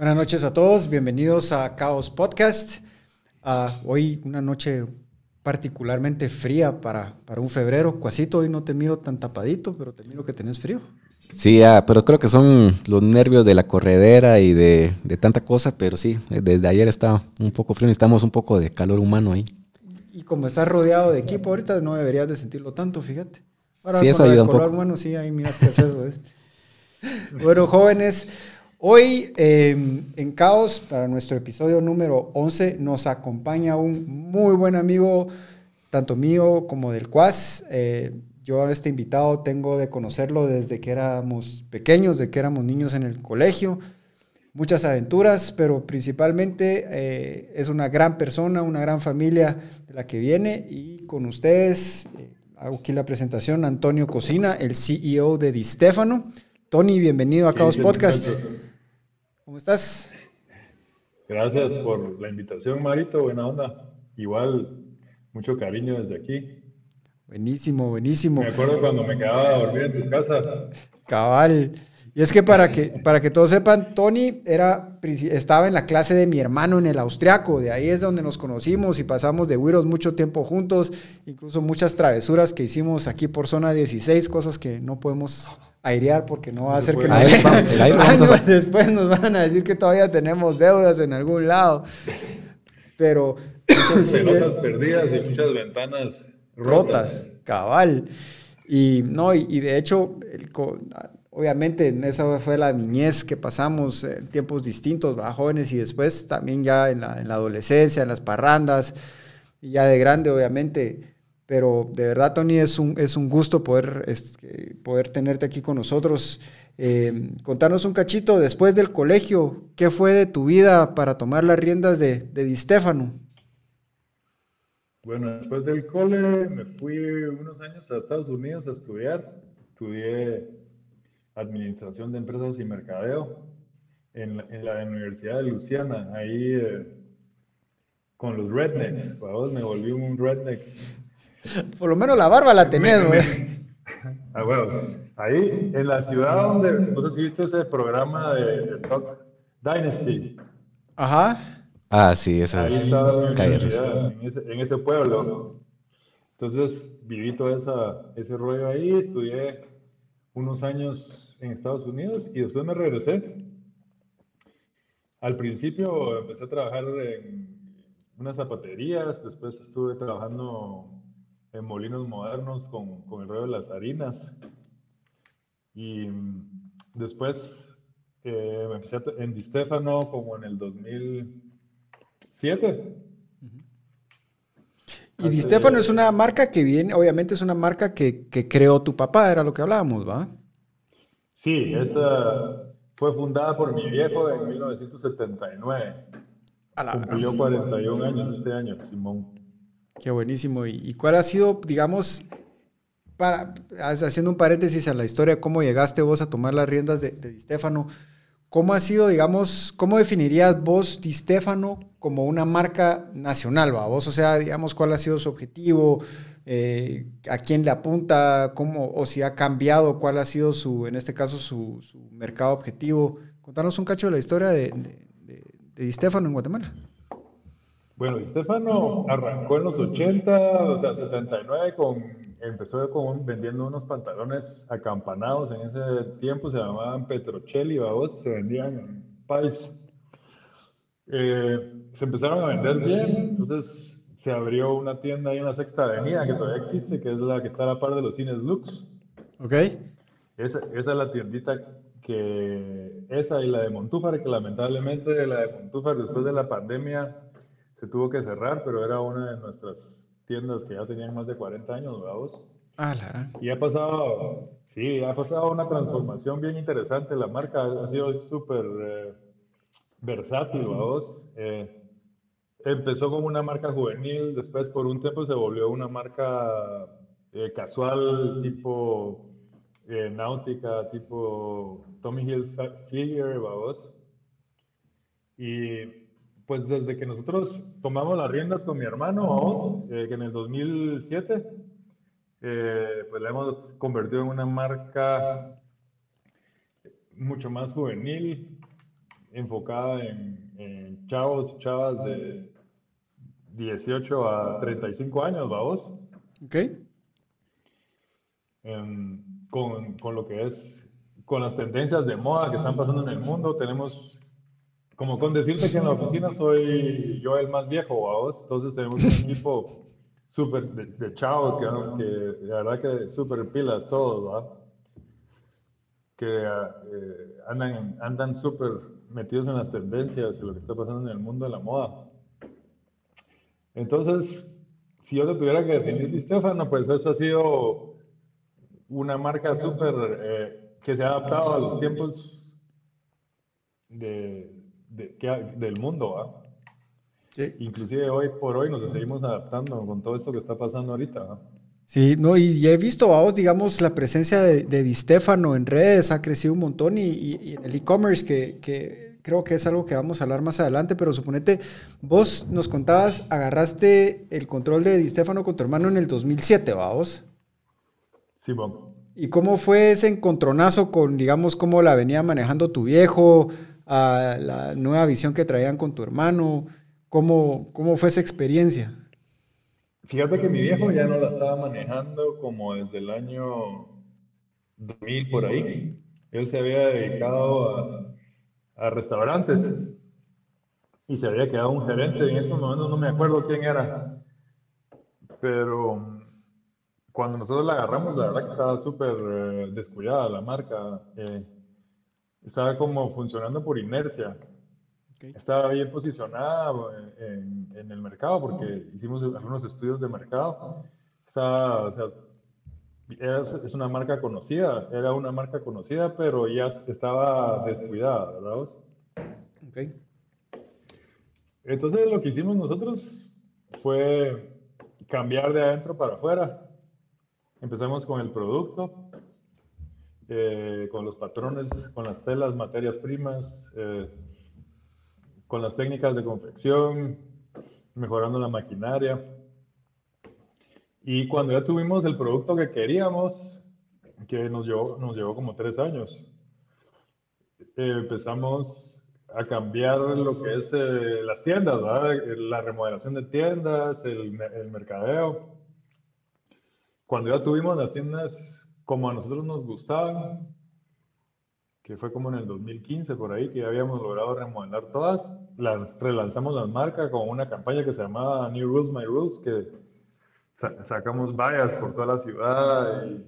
Buenas noches a todos, bienvenidos a Caos Podcast. Ah, hoy una noche particularmente fría para, para un febrero. Cuasito, hoy no te miro tan tapadito, pero te miro que tenés frío. Sí, ah, pero creo que son los nervios de la corredera y de, tanta cosa, pero sí, desde ayer está un poco frío, necesitamos un poco de calor humano ahí. Y como estás rodeado de equipo ahorita, no deberías de sentirlo tanto, fíjate. sí, eso ayuda un poco. Bueno, sí, ahí miras qué es eso. Este. bueno, jóvenes, Hoy em, en Caos, para nuestro episodio número 11, nos acompaña un muy buen amigo, tanto mío como del Cuas. Eh, yo a este invitado tengo de conocerlo desde que éramos pequeños, desde que éramos niños en el colegio. Muchas aventuras, pero principalmente eh, es una gran persona, una gran familia de la que viene. Y con ustedes, eh, hago aquí la presentación, Antonio Cocina, el CEO de Di Stefano. Tony, bienvenido a Caos Podcast. ¿Cómo estás? Gracias por la invitación, Marito. Buena onda. Igual, mucho cariño desde aquí. Buenísimo, buenísimo. Me acuerdo cuando me quedaba a dormir en tu casa. Cabal. Y es que para que, para que todos sepan, Tony era, estaba en la clase de mi hermano en el austriaco. De ahí es donde nos conocimos y pasamos de Wiros mucho tiempo juntos. Incluso muchas travesuras que hicimos aquí por zona 16, cosas que no podemos airear porque no va a ser que nos después nos van a decir que todavía tenemos deudas en algún lado. Pero pelotas perdidas y muchas ventanas rotas, cabal. Y no, y, de hecho, obviamente en esa fue la niñez que pasamos, en tiempos distintos, ¿va? jóvenes y después también ya en la, en la adolescencia, en las parrandas, y ya de grande, obviamente pero de verdad, Tony, es un, es un gusto poder, poder tenerte aquí con nosotros. Eh, contarnos un cachito después del colegio, ¿qué fue de tu vida para tomar las riendas de, de Di Stefano? Bueno, después del cole me fui unos años a Estados Unidos a estudiar. Estudié Administración de Empresas y Mercadeo en, la Universidad de Luciana, ahí eh, con los rednecks. me volví un redneck por lo menos la barba la tenés, güey. Ah, bueno, ahí en la ciudad donde, si viste ese programa de, Talk Dynasty. Ajá. Ah, sí, esa Ahí estaba en, ese, en ese pueblo. Entonces viví todo esa, ese rollo ahí, estudié unos años en Estados Unidos y después me regresé. Al principio empecé a trabajar en unas zapaterías, después estuve trabajando en molinos modernos con, con el rollo de las harinas. Y mm, después eh, me empecé en Di Stefano como en el 2007. Y Di Stefano es una marca que viene, obviamente es una marca que, que, creó tu papá, era lo que hablábamos, ¿va? Sí, esa fue fundada por mi viejo en 1979. Cumplió 41 años este año, Simón. Qué buenísimo. ¿Y, cuál ha sido, digamos, para, haciendo un paréntesis a la historia, cómo llegaste vos a tomar las riendas de, Di Stefano? ¿Cómo ha sido, digamos, cómo definirías vos Di Stefano como una marca nacional? ¿va? Vos, o sea, digamos, cuál ha sido su objetivo, eh, a quién le apunta, cómo, o si ha cambiado, cuál ha sido su, en este caso, su, mercado objetivo. Contanos un cacho de la historia de, de, de Di Stefano en Guatemala. Bueno, Estefano arrancó en los 80, o sea, 79, con, empezó con vendiendo unos pantalones acampanados. En ese tiempo se llamaban Petrocelli, vos, se vendían en país. Eh, se empezaron a vender bien, entonces se abrió una tienda ahí en la Sexta Avenida que todavía existe, que es la que está a la par de los cines Lux. Ok. Esa, esa es la tiendita que, esa y la de Montúfar, que lamentablemente la de Montúfar después de la pandemia se tuvo que cerrar, pero era una de nuestras tiendas que ya tenían más de 40 años, ¿verdad Ah, la Y ha pasado, sí, ha pasado una transformación bien interesante. La marca ha sido súper eh, versátil, ¿verdad eh, empezó como una marca juvenil, después por un tiempo se volvió una marca eh, casual, tipo náutica, tipo Tommy Hilfiger, ¿verdad Y pues desde que nosotros tomamos las riendas con mi hermano, eh, que en el 2007, eh, pues la hemos convertido en una marca mucho más juvenil, enfocada en, en chavos y chavas de 18 a 35 años, vamos. Ok. Em, con, con lo que es, con las tendencias de moda que están pasando en el mundo, tenemos, como con decirte que en la oficina soy yo el más viejo, vamos. Entonces tenemos un equipo súper de, de chavos que, que la verdad que súper pilas todos, ¿verdad? Que eh, andan, andan súper metidos en las tendencias y lo que está pasando en el mundo de la moda. Entonces, si yo te tuviera que definir Di Stefano, pues eso ha sido una marca súper eh, que se ha adaptado a los tiempos de, de- que- del mundo, ¿va? Sí. Inclusive hoy por hoy nos seguimos adaptando con todo esto que está pasando ahorita, ¿va? Sí, no, y ya he visto, vamos, digamos, la presencia de, de Di Stefano en redes ha crecido un montón y, y- y en el e-commerce, que, que creo que es algo que vamos a hablar más adelante, pero suponete, vos nos contabas, agarraste el control de Di Stefano con tu hermano en el 2007, vamos. Simón. ¿Y cómo fue ese encontronazo con, digamos, cómo la venía manejando tu viejo, a la nueva visión que traían con tu hermano? ¿Cómo, cómo fue esa experiencia? Fíjate que mi viejo ya no la estaba manejando como desde el año 2000 por ahí. Él se había dedicado a, a restaurantes y se había quedado un gerente. En estos momentos no me acuerdo quién era. Pero cuando nosotros la agarramos, la verdad que estaba súper eh, descuidada la marca. eh, estaba como funcionando por inercia. Estaba bien posicionada eh, en, en el mercado porque hicimos algunos estudios de mercado. Estaba, o sea, era- es una marca conocida, era una marca conocida, pero ya estaba descuidada, ¿verdad? vos? Ok. Entonces lo que hicimos nosotros fue cambiar de adentro para afuera. Empezamos con el producto, eh, con los patrones, con las telas, materias primas, eh, con las técnicas de confección, mejorando la maquinaria. Y cuando ya tuvimos el producto que queríamos, que nos llevó, como tres años, eh, empezamos a cambiar lo que es las tiendas, La remodelación de tiendas, el mercadeo. Cuando ya tuvimos las tiendas como a nosotros nos gustaban, que fue como en el 2015 por ahí, que ya habíamos logrado remodelar todas, las, relanzamos las marcas con una campaña que se llamaba New Rules, My Rules, que sa- sacamos vallas por toda la ciudad y,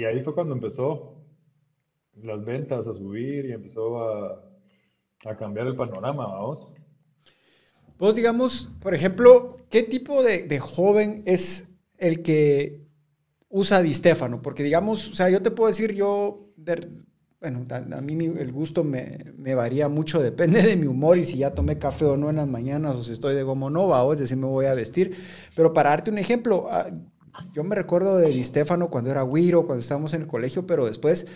y ahí fue cuando empezó las ventas a subir y empezó a, cambiar el panorama, vamos. Vos, digamos, por ejemplo, ¿qué tipo de joven es el que usa Di Stefano? Porque, digamos, o sea, yo te puedo decir, yo, ver- bueno, a, mí el gusto me, varía mucho, depende de mi humor y si ya tomé café o no en las mañanas o si estoy de gomo no, va, o si me voy a vestir. Pero para darte un ejemplo, ah, yo me recuerdo de Di Stefano cuando era güiro, cuando estábamos en el colegio, pero después,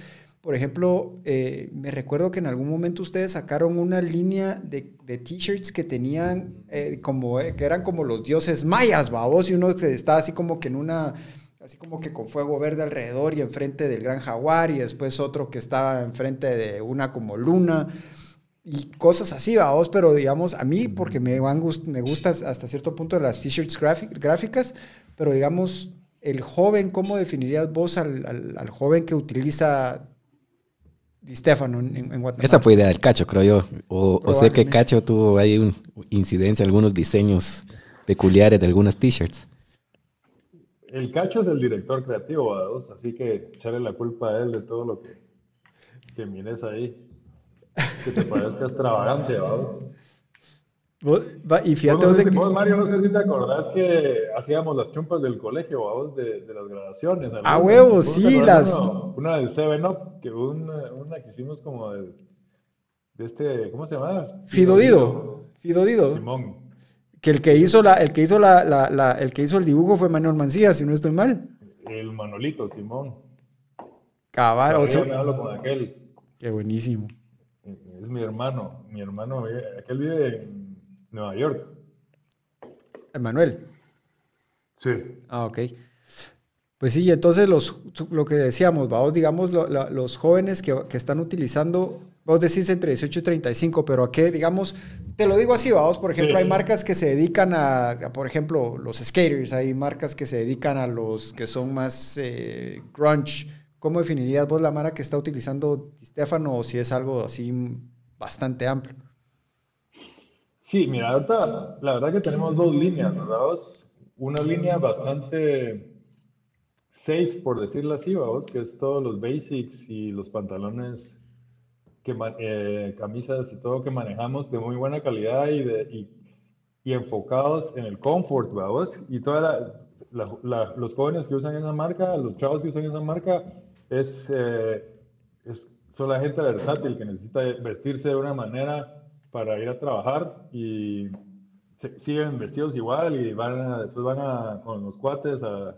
por ejemplo, eh, me recuerdo que en algún momento ustedes sacaron una línea de, de t-shirts que tenían eh, como, eh, que eran como los dioses mayas, babos, y uno estaba así como que en una, así como que con fuego verde alrededor y enfrente del gran jaguar, y después otro que estaba enfrente de una como luna y cosas así, vamos, pero digamos, a mí, porque me, van me gusta hasta cierto punto las t-shirts gráficas, pero digamos, el joven, ¿cómo definirías vos al, al- al joven que utiliza Di Stefano en, en Guatemala? Esa fue idea del Cacho, creo yo. O, o sé que. Cacho tuvo ahí un incidencia, algunos diseños peculiares de algunas t-shirts. El Cacho es el director creativo, ¿verdad? así que echarle la culpa a él de todo lo que, que mires ahí. Que te parezca extravagante, ¿verdad? Y fíjate Vos, no vos sé de si- que- vos, Mario, no sé si te acordás que hacíamos las chumpas del colegio, ¿vos? De, de las graduaciones. A algunas. huevo, ¿Vos te sí, las- Una, una del 7-Up, que una, una que hicimos como de, de este, ¿cómo se llama? Fidodido, Fidodido, Simón. Que el que hizo la, el que hizo la, la- la- el que hizo el dibujo fue Manuel Mancilla, si no estoy mal. El Manolito, Simón. Cabal, o sea, hablo con aquel. qué buenísimo. Es mi hermano. Mi hermano, vive- aquel vive en Nueva York. Manuel. Sí. Ah, ok. Pues sí, entonces los, lo que decíamos, vamos, digamos, lo- los jóvenes que, que están utilizando Vos decís entre 18 y 35, pero a qué, digamos, te lo digo así, vamos, por ejemplo, hay marcas que se dedican a, por ejemplo, los skaters, hay marcas que se dedican a los que son más eh, grunge. ¿Cómo definirías vos la marca que está utilizando Stefano o si es algo así bastante amplio? Sí, mira, ahorita la verdad que tenemos dos líneas, ¿verdad? Una línea bastante safe, por decirlo así, vamos, que es todos los basics y los pantalones que, eh, camisas y todo que manejamos de muy buena calidad y, de, y, y enfocados en el comfort, vamos. Y toda los jóvenes que usan esa marca, los chavos que usan esa marca, es, eh, es, son la gente versátil que necesita vestirse de una manera para ir a trabajar y siguen vestidos igual y van a, después van a, con los cuates a,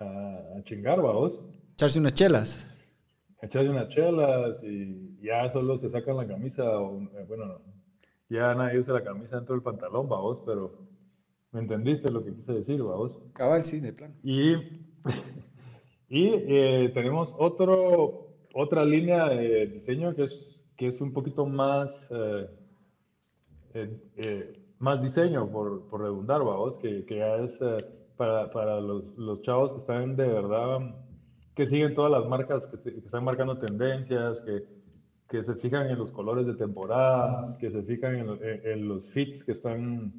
a, chingar, vamos. Echarse unas chelas echarse unas chelas y ya solo se sacan la camisa, o, eh, bueno, ya nadie usa la camisa dentro del pantalón, vos, pero me entendiste lo que quise decir, vos. Cabal, sí, de plano. Y, y eh, tenemos otro, otra línea de diseño que es, que es un poquito más, eh, más diseño, por, por redundar, vos, que, que ya es para, para los, los chavos que están de verdad que siguen todas las marcas que, están marcando tendencias, que, que, se fijan en los colores de temporada, que se fijan en, los fits que están,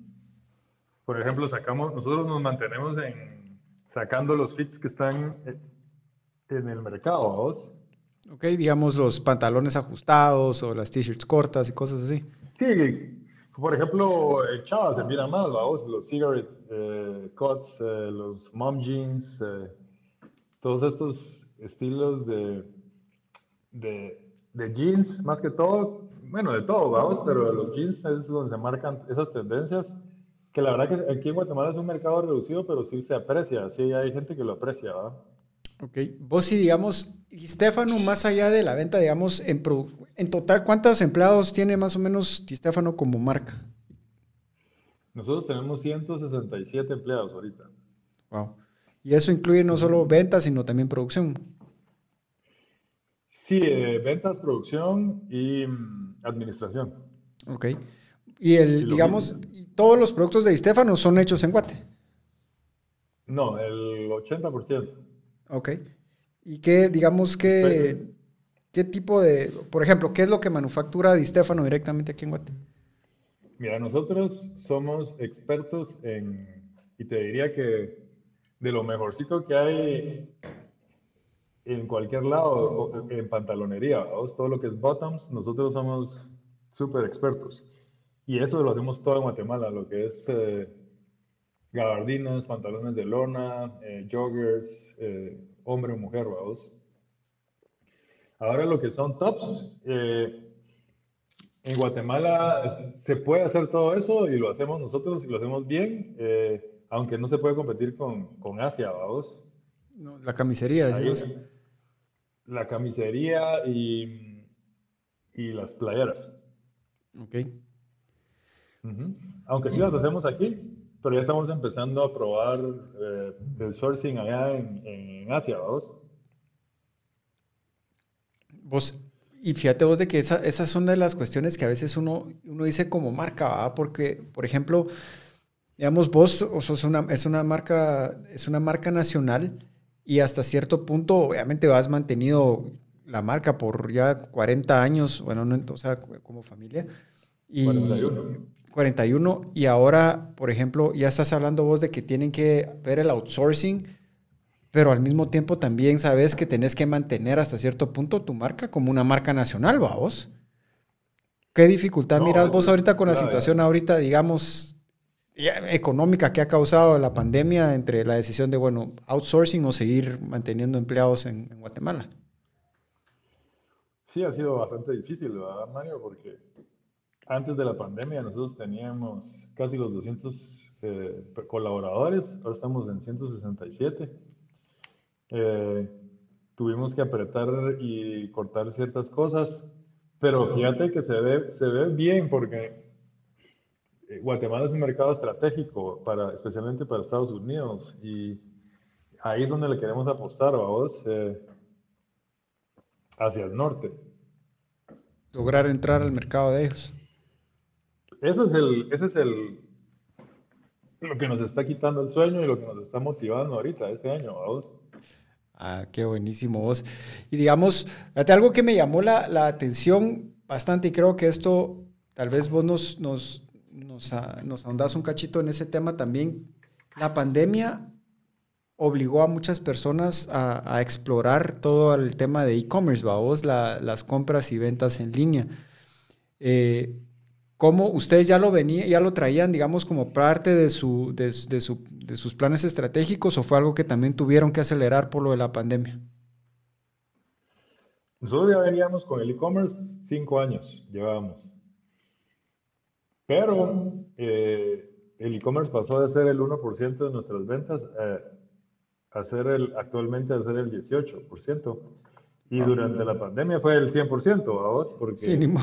por ejemplo, sacamos, nosotros nos mantenemos en sacando los fits que están en el mercado, ¿vos? Ok, digamos los pantalones ajustados o las t-shirts cortas y cosas así. Sí, por ejemplo, chavas se miran más, ¿vos? Los cigarette eh, cuts, eh, los mom jeans, eh, todos estos estilos de, de, jeans, más que todo, bueno, de todo, vamos, pero los jeans es donde se marcan esas tendencias, que la verdad que aquí en Guatemala es un mercado reducido, pero sí se aprecia, sí hay gente que lo aprecia, ¿verdad? Ok, vos sí, digamos, y Stefano, más allá de la venta, digamos, en, en total, ¿cuántos empleados tiene más o menos Stefano como marca? Nosotros tenemos 167 empleados ahorita. Wow. Y eso incluye no solo ventas, sino también producción. Sí, eh, ventas, producción y mm, administración. Ok. Y el, digamos, todos los productos de Estefano son hechos en Guate. No, el 80%. Ok. ¿Y qué, digamos, qué, qué tipo de, por ejemplo, qué es lo que manufactura Di Stefano directamente aquí en Guate? Mira, nosotros somos expertos en, y te diría que de lo mejorcito que hay en cualquier lado, en pantalonería, todo lo que es bottoms, nosotros somos súper expertos. Y eso lo hacemos todo en Guatemala, lo que es eh, gabardinas, pantalones de lona, eh, joggers, eh, hombre o mujer, vamos. Ahora lo que son tops, en Guatemala se puede hacer todo eso y lo hacemos nosotros y lo hacemos bien aunque no se puede competir con, con Asia, vamos. No, la camisería, decimos. La camisería y, y las playeras. Ok. Aunque sí las hacemos aquí, pero ya estamos empezando a probar eh, el sourcing allá en, en Asia, vamos. Vos, y fíjate vos de que esa, esas son de las cuestiones que a veces uno, uno dice como marca, ¿verdad? porque, por ejemplo, digamos, vos sos una, es, una marca, es una marca nacional y hasta cierto punto, obviamente, has mantenido la marca por ya 40 años, bueno, o sea, como familia. Y 41. 41. Y ahora, por ejemplo, ya estás hablando vos de que tienen que ver el outsourcing, pero al mismo tiempo también sabes que tenés que mantener hasta cierto punto tu marca como una marca nacional, ¿va vos? ¿Qué dificultad miras vos ahorita con la situación ahorita, digamos, económica que ha causado la pandemia entre la decisión de, bueno, outsourcing o seguir manteniendo empleados en, Guatemala? Sí, ha sido bastante difícil, ¿verdad, Mario? Porque antes de la pandemia nosotros teníamos casi los 200 eh, colaboradores, ahora estamos en 167. Eh, tuvimos que apretar y cortar ciertas cosas, pero fíjate que se ve, se ve bien porque eh, Guatemala es un mercado estratégico, para, especialmente para Estados Unidos, y ahí es donde le queremos apostar, vamos, eh, hacia el norte. lograr entrar al mercado de ellos. Eso es el, ese es el, lo que nos está quitando el sueño y lo que nos está motivando ahorita, este año, vos. Ah, qué buenísimo vos. Y digamos, algo que me llamó la, la, atención bastante y creo que esto, tal vez vos nos, nos, nos, ah, nos ahondás un cachito en ese tema también. La pandemia obligó a muchas personas a, a explorar todo el tema de e-commerce, vos, la, las compras y ventas en línea. Eh, ¿Cómo ustedes ya lo venían, ya lo traían, digamos, como parte de, su, de, su, de, sus planes estratégicos o fue algo que también tuvieron que acelerar por lo de la pandemia? Nosotros ya veníamos con el e-commerce cinco años, llevábamos. Pero eh, el e-commerce pasó de ser el 1% de nuestras ventas eh, a ser el, actualmente a ser el 18%. Y durante la pandemia fue el 100%, vos, porque sí,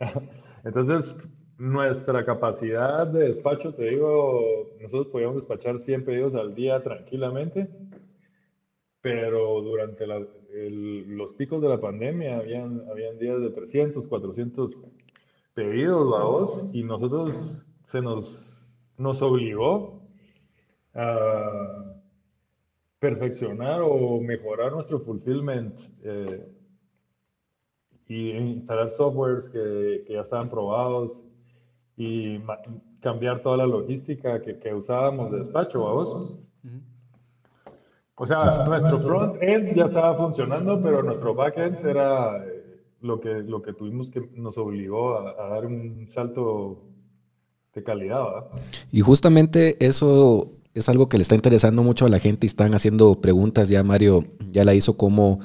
Entonces, nuestra capacidad de despacho, te digo, nosotros podíamos despachar 100 pedidos al día tranquilamente, pero durante los picos de la pandemia habían, habían días de 300, 400 pedidos, vamos, y nosotros se nos, nos obligó a perfeccionar o mejorar nuestro fulfillment eh, y instalar softwares que, que ya estaban probados y cambiar toda la logística que, que usábamos de despacho, vamos. O sea, nuestro front-end ya estaba funcionando, pero nuestro back-end era eh, lo que, lo que tuvimos que nos obligó a, dar un salto de calidad. ¿verdad? Y justamente eso es algo que le está interesando mucho a la gente y están haciendo preguntas. Ya Mario ya la hizo como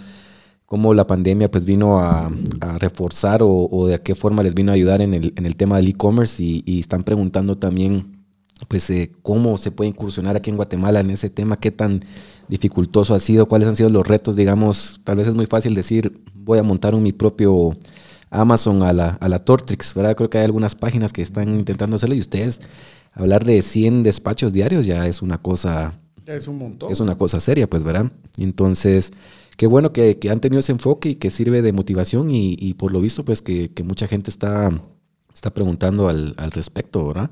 cómo la pandemia pues vino a, reforzar o, de qué forma les vino a ayudar en el, en el tema del e-commerce y, están preguntando también pues eh, cómo se puede incursionar aquí en Guatemala en ese tema, qué tan dificultoso ha sido, cuáles han sido los retos, digamos, tal vez es muy fácil decir voy a montar un, mi propio Amazon a la, a la Tortrix, ¿verdad? Creo que hay algunas páginas que están intentando hacerlo y ustedes hablar de 100 despachos diarios ya es una cosa... Es un montón. Es una cosa seria, pues, ¿verdad? Entonces qué bueno que, han tenido ese enfoque y que sirve de motivación y, por lo visto, pues que, mucha gente está, está preguntando al, respecto, ¿verdad?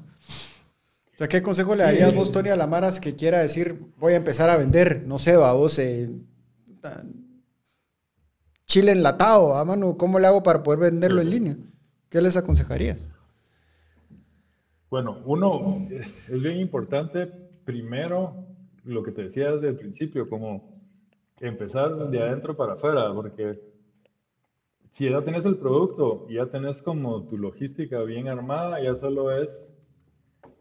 ¿Qué consejo le darías vos, Tony, a la Maras que quiera decir, voy a empezar a vender, no sé, va, vos, eh, chile enlatado, a mano, ¿cómo le hago para poder venderlo en línea? ¿Qué les aconsejarías? Bueno, uno, es bien importante, primero, lo que te decía desde el principio, como empezar de adentro para afuera, porque si ya tenés el producto ya tenés como tu logística bien armada, ya solo es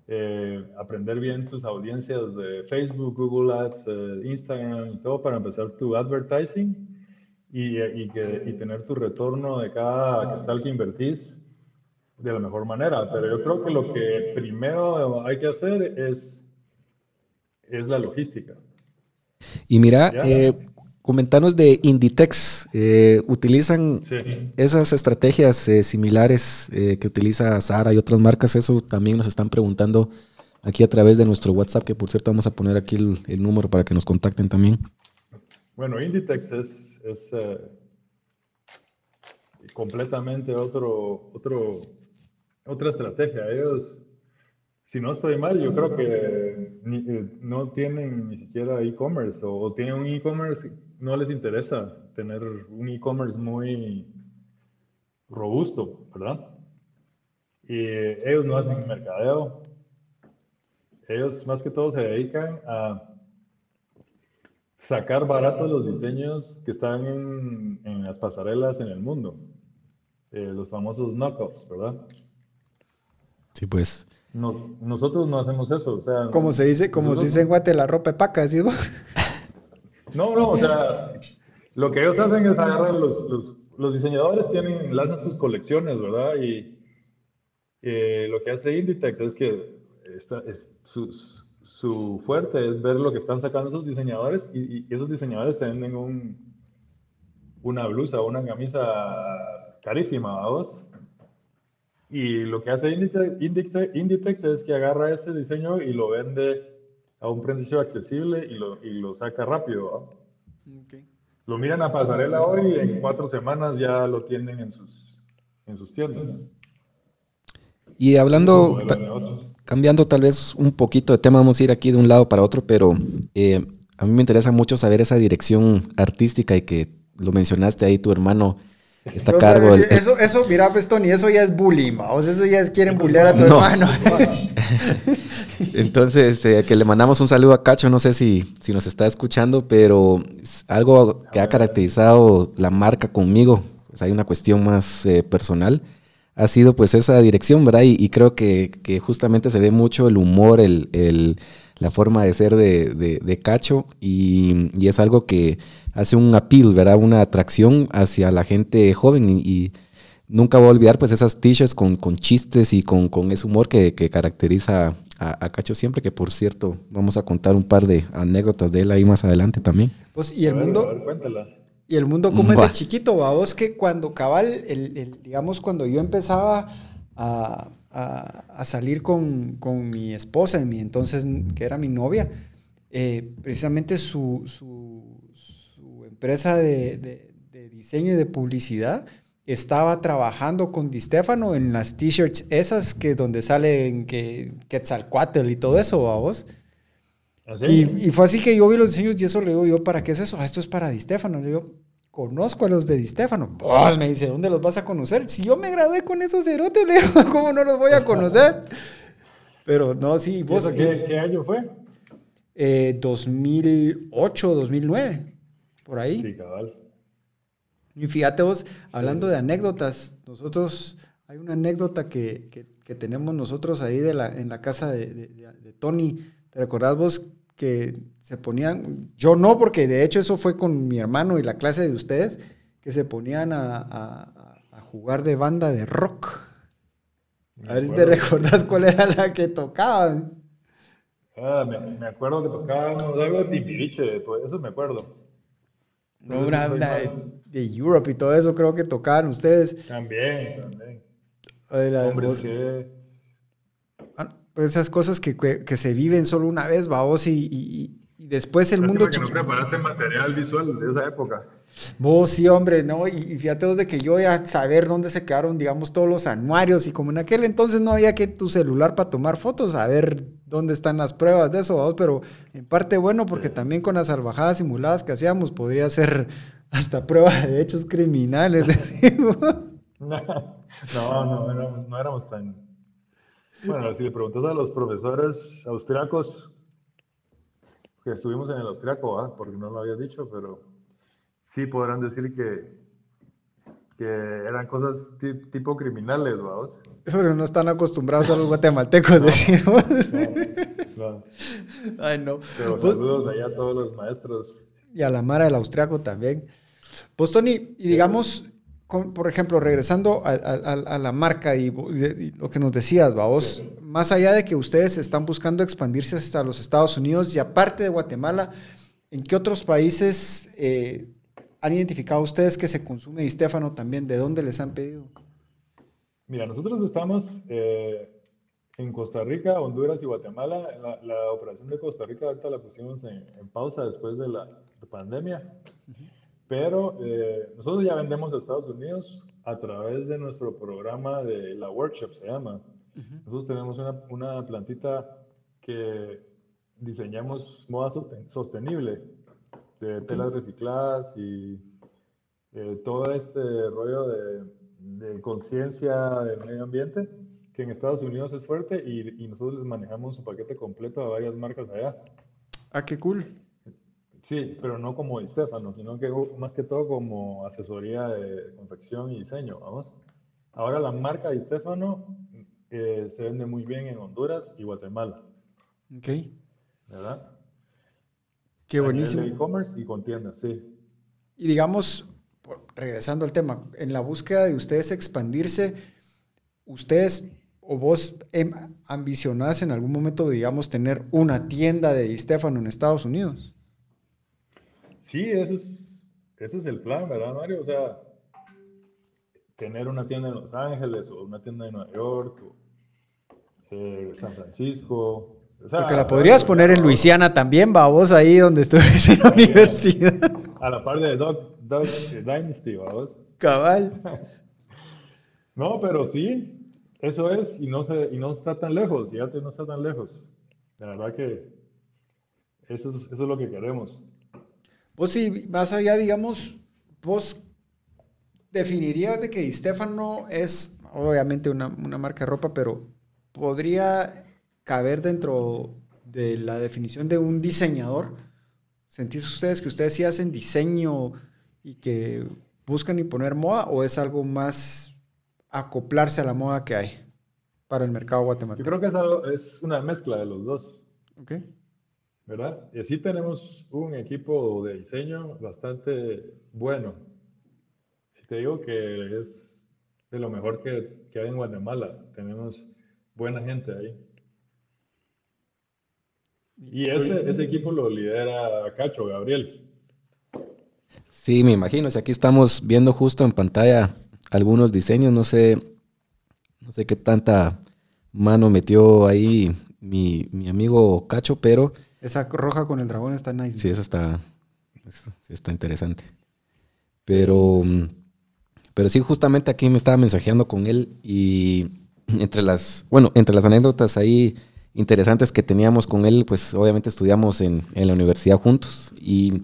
eh, aprender bien tus audiencias de Facebook, Google Ads, eh, Instagram y todo para empezar tu advertising y, y, que, y tener tu retorno de cada quetzal que invertís de la mejor manera. Pero yo creo que lo que primero hay que hacer es, es la logística. Y mira, eh, comentanos de Inditex. Eh, ¿Utilizan esas estrategias eh, similares eh, que utiliza Sara y otras marcas? Eso también nos están preguntando aquí a través de nuestro WhatsApp, que por cierto vamos a poner aquí el, número para que nos contacten también. Bueno, Inditex es, es completamente otro, otro, otra estrategia. Ellos si no estoy mal, yo creo que no tienen ni siquiera e-commerce o, tienen un e-commerce, no les interesa tener un e-commerce muy robusto, ¿verdad? Y ellos no hacen mercadeo. Ellos más que todo se dedican a sacar baratos los diseños que están en, las pasarelas en el mundo. Eh, los famosos knockoffs, ¿verdad? Sí, pues nosotros no hacemos eso. O sea, como se dice, como se dice en Guate, la ropa de paca, ¿sí? No, no, o sea, lo que ellos hacen es agarrar los, los, los diseñadores tienen, lanzan sus colecciones, ¿verdad? Y eh, lo que hace Inditex es que es, su, su, fuerte es ver lo que están sacando esos diseñadores y, esos diseñadores te venden un, una blusa o una camisa carísima, ¿vamos? Y lo que hace Inditex, es que agarra ese diseño y lo vende a un precio accesible y lo, y lo saca rápido. Lo miran a pasarela hoy y en cuatro semanas ya lo tienen en sus, en sus tiendas. Y hablando, cambiando tal vez un poquito de tema, vamos a ir aquí de un lado para otro, pero eh, a mí me interesa mucho saber esa dirección artística y que lo mencionaste ahí, tu hermano está a cargo. Del, eso, eso, mira, pues Tony, eso ya es bullying, o sea, eso ya es quieren bullear a tu hermano. Entonces, eh, que le mandamos un saludo a Cacho, no sé si, si nos está escuchando, pero algo que ha caracterizado la marca conmigo, pues hay una cuestión más eh, personal, ha sido pues esa dirección, ¿verdad? Y, creo que, que, justamente se ve mucho el humor, el, el la forma de ser de, de, Cacho y, y, es algo que hace un appeal, ¿verdad? Una atracción hacia la gente joven y, nunca voy a olvidar pues esas t-shirts con, con, chistes y con, con ese humor que, que caracteriza a, Cacho siempre, que por cierto vamos a contar un par de anécdotas de él ahí más adelante también. Pues y el mundo... y el mundo como es de chiquito, vos que cuando cabal, el, el, digamos, cuando yo empezaba a, a, salir con, con, mi esposa, mi entonces, que era mi novia, eh, precisamente su, su, empresa de, de, diseño y de publicidad estaba trabajando con Di Stefano en las t-shirts esas que donde salen que Quetzalcoatl y todo eso, vos. ¿Ah, y, y, fue así que yo vi los diseños y eso le digo yo, ¿para qué es eso? Ah, esto es para Di Stefano. Le digo, conozco a los de Di Stefano. Pues me dice, ¿dónde los vas a conocer? Si yo me gradué con esos cerotes, ¿cómo no los voy a conocer? Pero no, sí, vos. qué, qué, año fue? Eh, 2008, 2009, por ahí. Sí, cabal. Y fíjate vos, hablando de anécdotas, nosotros, hay una anécdota que, que, tenemos nosotros ahí de la, en la casa de, de Tony. ¿Te recordás vos que se ponían, yo no, porque de hecho eso fue con mi hermano y la clase de ustedes, que se ponían a, jugar de banda de rock. a ver si te recordás cuál era la que tocaban. Ah, me, acuerdo que tocaban algo de Timbiriche, todo eso me acuerdo. No, una, de, de, Europe y todo eso creo que tocaban ustedes. También, también. Ah, pues esas cosas que, que, se viven solo una vez, vos y, y después el mundo que no preparaste material visual de esa época. Vos sí, hombre, ¿no? Y, fíjate vos de que yo a saber dónde se quedaron, digamos, todos los anuarios y como en aquel entonces no había que tu celular para tomar fotos, a ver dónde están las pruebas de eso, vos, pero en parte bueno porque también con las salvajadas simuladas que hacíamos podría ser hasta prueba de hechos criminales. no, no, no, no éramos tan... Bueno, si le preguntas a los profesores austriacos, que estuvimos en el austriaco, porque no lo habías dicho, pero sí podrán decir que, que eran cosas tipo criminales, vamos. Pero no están acostumbrados a los guatemaltecos, decimos. Ay, no. Pero pues saludos allá a todos los maestros. Y a la Mara del Austriaco también. Pues Tony, y digamos, por ejemplo, regresando a, la marca y, lo que nos decías, vos, más allá de que ustedes están buscando expandirse hasta los Estados Unidos y aparte de Guatemala, ¿en qué otros países eh, han identificado ustedes que se consume y también? ¿De dónde les han pedido? Mira, nosotros estamos eh, en Costa Rica, Honduras y Guatemala. La, operación de Costa Rica ahorita la pusimos en, pausa después de la pandemia. Pero eh, nosotros ya vendemos a Estados Unidos a través de nuestro programa de la workshop, se llama. Nosotros tenemos una, una, plantita que diseñamos moda sostenible, de telas recicladas y eh, todo este rollo de, de conciencia del medio ambiente, que en Estados Unidos es fuerte y, y nosotros les manejamos su paquete completo a varias marcas allá. Ah, qué cool. Sí, pero no como Estefano, sino que más que todo como asesoría de confección y diseño, vamos. Ahora la marca de Estefano eh, se vende muy bien en Honduras y Guatemala. Ok. ¿Verdad? Qué buenísimo. e-commerce y con tiendas, sí. Y digamos, regresando al tema, en la búsqueda de ustedes expandirse, ustedes o vos em, ambicionás en algún momento, digamos, tener una tienda de Estefano en Estados Unidos. Sí, eso es, ese es el plan, ¿verdad, Mario? O sea, tener una tienda en Los Ángeles o una tienda en Nueva York o eh, San Francisco. Porque la podrías poner en Luisiana también, va vos ahí donde estuviste en la universidad. A la par de Dog, Dog Dynasty, vos. Cabal. No, pero sí, eso es, y no, se, y no está tan lejos, fíjate, no está tan lejos. La verdad que eso es, eso es lo que queremos. Vos si vas allá, digamos, vos definirías de que Stefano es obviamente una, una marca de ropa, pero podría caber dentro de la definición de un diseñador. ¿Sentís ustedes que ustedes sí hacen diseño y que buscan imponer moda o es algo más acoplarse a la moda que hay para el mercado Yo guatemalteco? creo que es, algo- es una mezcla de los dos. ¿Ok? ¿Verdad? Y así tenemos un equipo de diseño bastante bueno. Si te digo que es de lo mejor que, que hay en Guatemala, tenemos buena gente ahí. Y ese, ese equipo lo lidera Cacho, Gabriel. Sí, me imagino. Si aquí estamos viendo justo en pantalla algunos diseños, no sé, no sé qué tanta mano metió ahí mi, mi amigo Cacho, pero Esa roja con el dragón está nice. sí, esa está, sí está interesante. Pero, mm, pero sí, justamente aquí me estaba mensajeando con él y entre las, bueno, entre las anécdotas ahí interesantes que teníamos con él, pues obviamente estudiamos en, en la universidad juntos y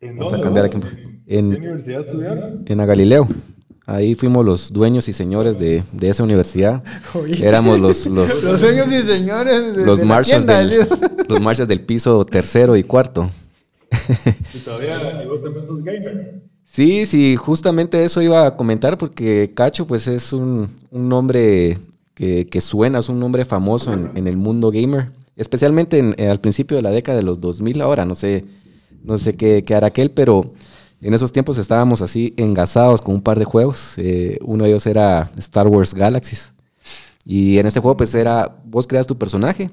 ¿En Vamos a cambiar aquí. ¿En En- qué universidad estudiaron? en a Galileo. Ahí fuimos los dueños y señores de, de esa universidad. Éramos los, los, Los señores y señores de, los de la tienda, del, ¿sí? los marshals del piso tercero y cuarto. Y todavía, vos también sos gamer. Sí, sí, justamente eso iba a comentar porque Cacho pues es un, un nombre que, que suena, es un nombre famoso en, en el mundo gamer, especialmente en- eh, al principio de la década de los 2000, ahora no sé, no sé qué, qué hará aquel, pero en esos tiempos estábamos así engasados con un par de juegos, eh, uno de ellos era Star Wars Galaxies y en este juego pues era, vos creas tu personaje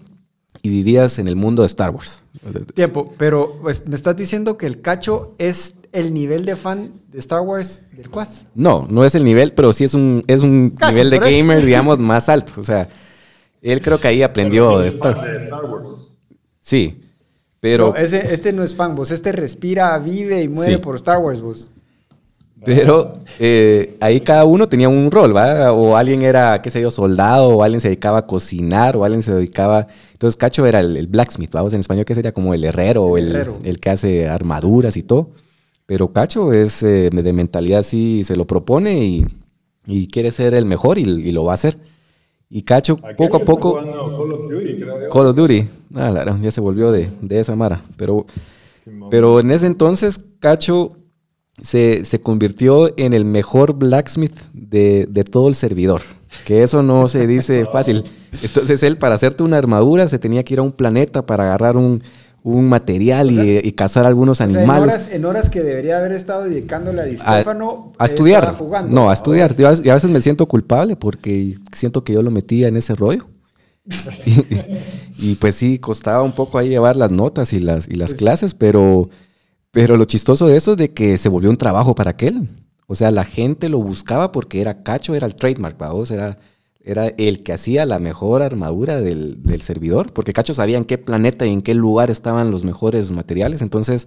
y vivías en el mundo de Star Wars. Tiempo, pero pues, me estás diciendo que el cacho es el nivel de fan de Star Wars del Quas. No, no es el nivel, pero sí es un, es un Casi, nivel de gamer, digamos, más alto. O sea, él creo que ahí aprendió de Star. de Star Wars. Sí, pero, No, ese, este no es fan, vos. Este respira, vive y muere Sí. por Star Wars, vos. pero eh, ahí cada uno tenía un rol, ¿va? O alguien era, qué sé yo, soldado, o alguien se dedicaba a cocinar, o alguien se dedicaba... Entonces Cacho era el, el blacksmith, vamos, en español que sería como el herrero, El el, que hace armaduras y todo. Pero Cacho es eh, de mentalidad así, se lo propone y, y quiere ser el mejor y, y lo va a hacer. Y Cacho, Aquel poco a poco... Call of Duty, creo. Call of Duty. Ah, claro, ya se volvió de, de esa mara. Pero, Simón. pero en ese entonces, Cacho se, se convirtió en el mejor blacksmith de, de todo el servidor. Que eso no se dice fácil. Entonces él, para hacerte una armadura, se tenía que ir a un planeta para agarrar un, un material y, y cazar algunos O sea, en animales. horas, en horas que debería haber estado dedicándole a Di a, a estudiar. jugando, no, a estudiar. Yo a, veces- yo a veces me siento culpable porque siento que yo lo metía en ese rollo. y, y, pues sí, costaba un poco ahí llevar las notas y las, y las Pues- clases, pero, pero lo chistoso de eso es de que se volvió un trabajo para aquel. O sea, la gente lo buscaba porque era cacho, era el trademark, vamos, era, era el que hacía la mejor armadura del, del servidor, porque Cacho sabía en qué planeta y en qué lugar estaban los mejores materiales. Entonces,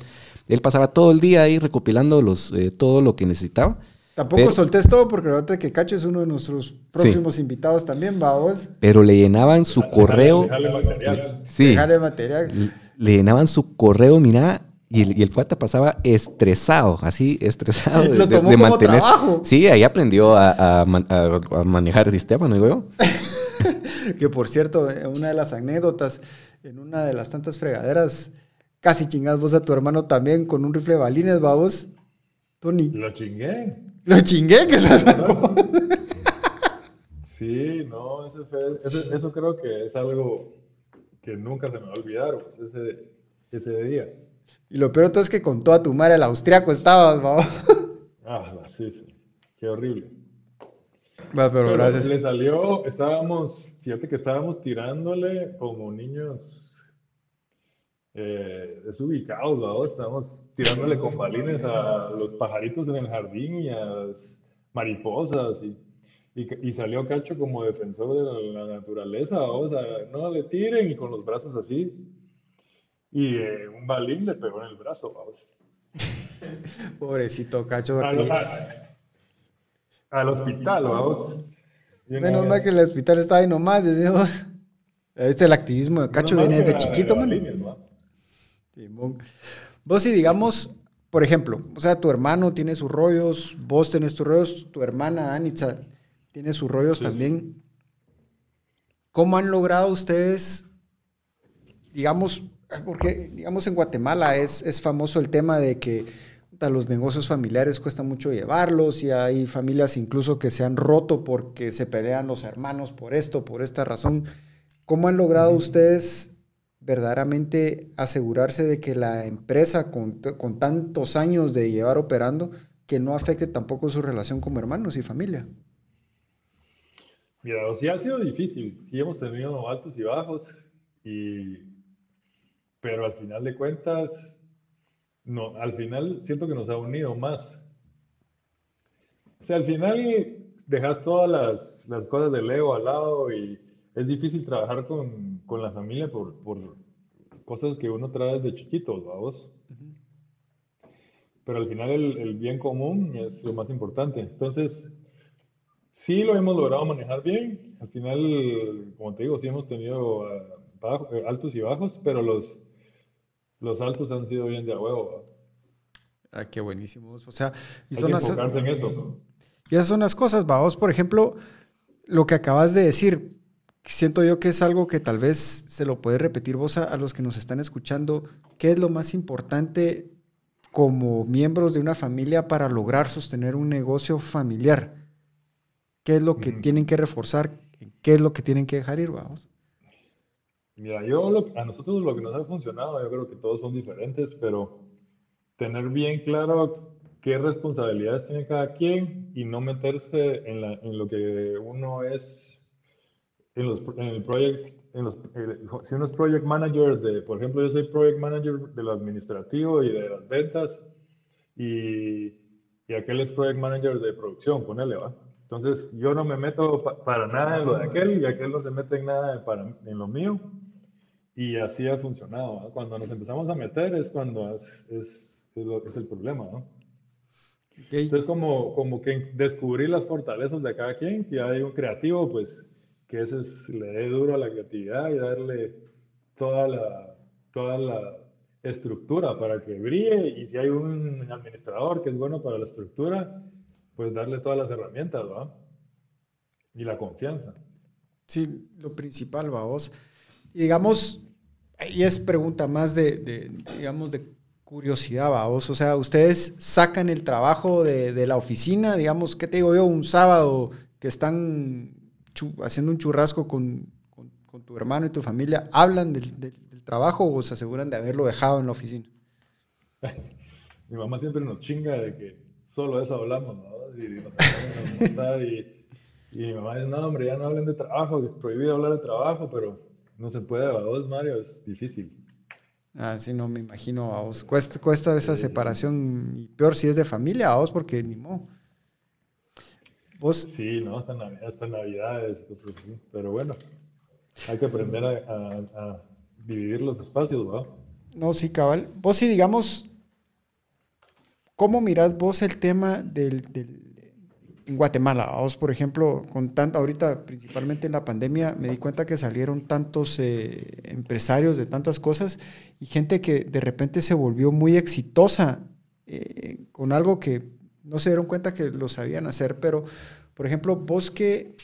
él pasaba todo el día ahí recopilando los, eh, todo lo que necesitaba. Tampoco Pero- soltés todo porque ahorita que Cacho es uno de nuestros próximos invitados también, va vos. Pero le llenaban su correo. Dejarle material. Sí, Dejarle material. le llenaban su correo, mira, y el, y el cuata pasaba estresado, así, estresado de, Lo tomó de como mantener. trabajo. Sí, ahí aprendió a, a man- a- a manejar el sistema, ¿no digo yo? Que por cierto, en una de las anécdotas, en una de las tantas fregaderas, casi chingás vos a tu hermano también con un rifle de balines, va vos. Tony. Lo chingué. Lo chingué que se sacó. Sí, no, ese fue- ese- eso creo que es algo que nunca se me va a olvidar, pues, ese, ese día. Y lo peor todo es que con toda tu madre el austriaco estabas, vos. Ah, sí, sí, qué horrible. Va, pero Pero gracias. le salió, estábamos, fíjate que estábamos tirándole como niños eh, desubicados, ¿no? Estábamos tirándole con balines a los pajaritos en el jardín y a las mariposas y, y, y salió Cacho como defensor de la, la naturaleza, ¿no? o sea, no le tiren y con los brazos así. Y eh, un balín le pegó en el brazo, vamos. Pobrecito Cacho. A que- los- a- al hospital, vamos. Menos mal que el hospital está ahí nomás, decimos. Este el activismo de Cacho viene de chiquito, man. Vos si digamos, por ejemplo, o sea, tu hermano tiene sus rollos, vos tenés tus rollos, tu hermana Anitza tiene sus rollos también. ¿Cómo han logrado ustedes, digamos, porque digamos en Guatemala es, es famoso el tema de que los negocios familiares cuesta mucho llevarlos y hay familias incluso que se han roto porque se pelean los hermanos por esto, por esta razón. ¿Cómo han logrado ustedes verdaderamente asegurarse de que la empresa con, tantos años de llevar operando, que no afecte tampoco su relación como hermanos y familia? Mira, sí ha sido difícil, sí hemos tenido altos y bajos, y, pero al final de cuentas no, al final siento que nos ha unido más. O sea, al final dejas todas las, cosas del ego al lado y es difícil trabajar con, la familia por, cosas que uno trae desde chiquitos, vamos. Pero al final el, bien común es lo más importante. Entonces, sí lo hemos logrado manejar bien. Al final, como te digo, sí hemos tenido ah, eh, altos y bajos, pero los, los altos han sido bien de a huevo. Ah, qué buenísimo. O sea, y son las, en eso. Y esas son las cosas, vos, por ejemplo, lo que acabas de decir, siento yo que es algo que tal vez se lo puede repetir vos a, los que nos están escuchando. ¿Qué es lo más importante como miembros de una familia para lograr sostener un negocio familiar? ¿Qué es lo que tienen que reforzar? ¿Qué es lo que tienen que dejar ir, vamos? Mira, yo a nosotros lo que nos ha funcionado, yo creo que todos son diferentes, pero tener bien claro qué responsabilidades tiene cada quien y no meterse en, la, en lo que uno es en, los, en el project, en los, eh, si uno es project manager de, por ejemplo, yo soy project manager de lo administrativo y de las ventas y, y aquel es project manager de producción, ponele, va. Entonces, yo no me meto para nada en lo de aquel y aquel no se mete en nada para, en lo mío. Y así ha funcionado. Cuando nos empezamos a meter es cuando es, es, es, lo, es el problema, ¿no? Entonces, como, como que descubrir las fortalezas de cada quien. Si hay un creativo, pues que ese es, le dé duro a la creatividad y darle toda la, toda la estructura para que brille. Y si hay un administrador que es bueno para la estructura, pues darle todas las herramientas, ¿va? Y la confianza. Sí, lo principal, va vos. Y digamos, y es pregunta más de, digamos, de curiosidad, vos. O sea, ustedes sacan el trabajo de, la oficina, digamos, ¿qué te digo yo? Un sábado que están haciendo un churrasco con, tu hermano y tu familia, ¿hablan del, trabajo o se aseguran de haberlo dejado en la oficina? Mi mamá siempre nos chinga de que solo eso hablamos, ¿no? Y, nos y, y mi mamá dice, no, hombre, ya no hablen de trabajo, es prohibido hablar de trabajo, pero no se puede, a vos, Mario, es difícil. Ah, sí, no me imagino, a vos. Cuesta, cuesta esa separación, y peor si es de familia, a vos, porque ni modo. ¿Vos? Sí, no, hasta, hasta Navidades, pero bueno, hay que aprender a, dividir los espacios, ¿no? No, sí, cabal. Vos sí, digamos, ¿cómo mirás vos el tema del en Guatemala. Vos, por ejemplo, con tanto, ahorita principalmente en la pandemia, me di cuenta que salieron tantos eh, empresarios de tantas cosas y gente que de repente se volvió muy exitosa eh, con algo que no se dieron cuenta que lo sabían hacer, pero, por ejemplo, vos que,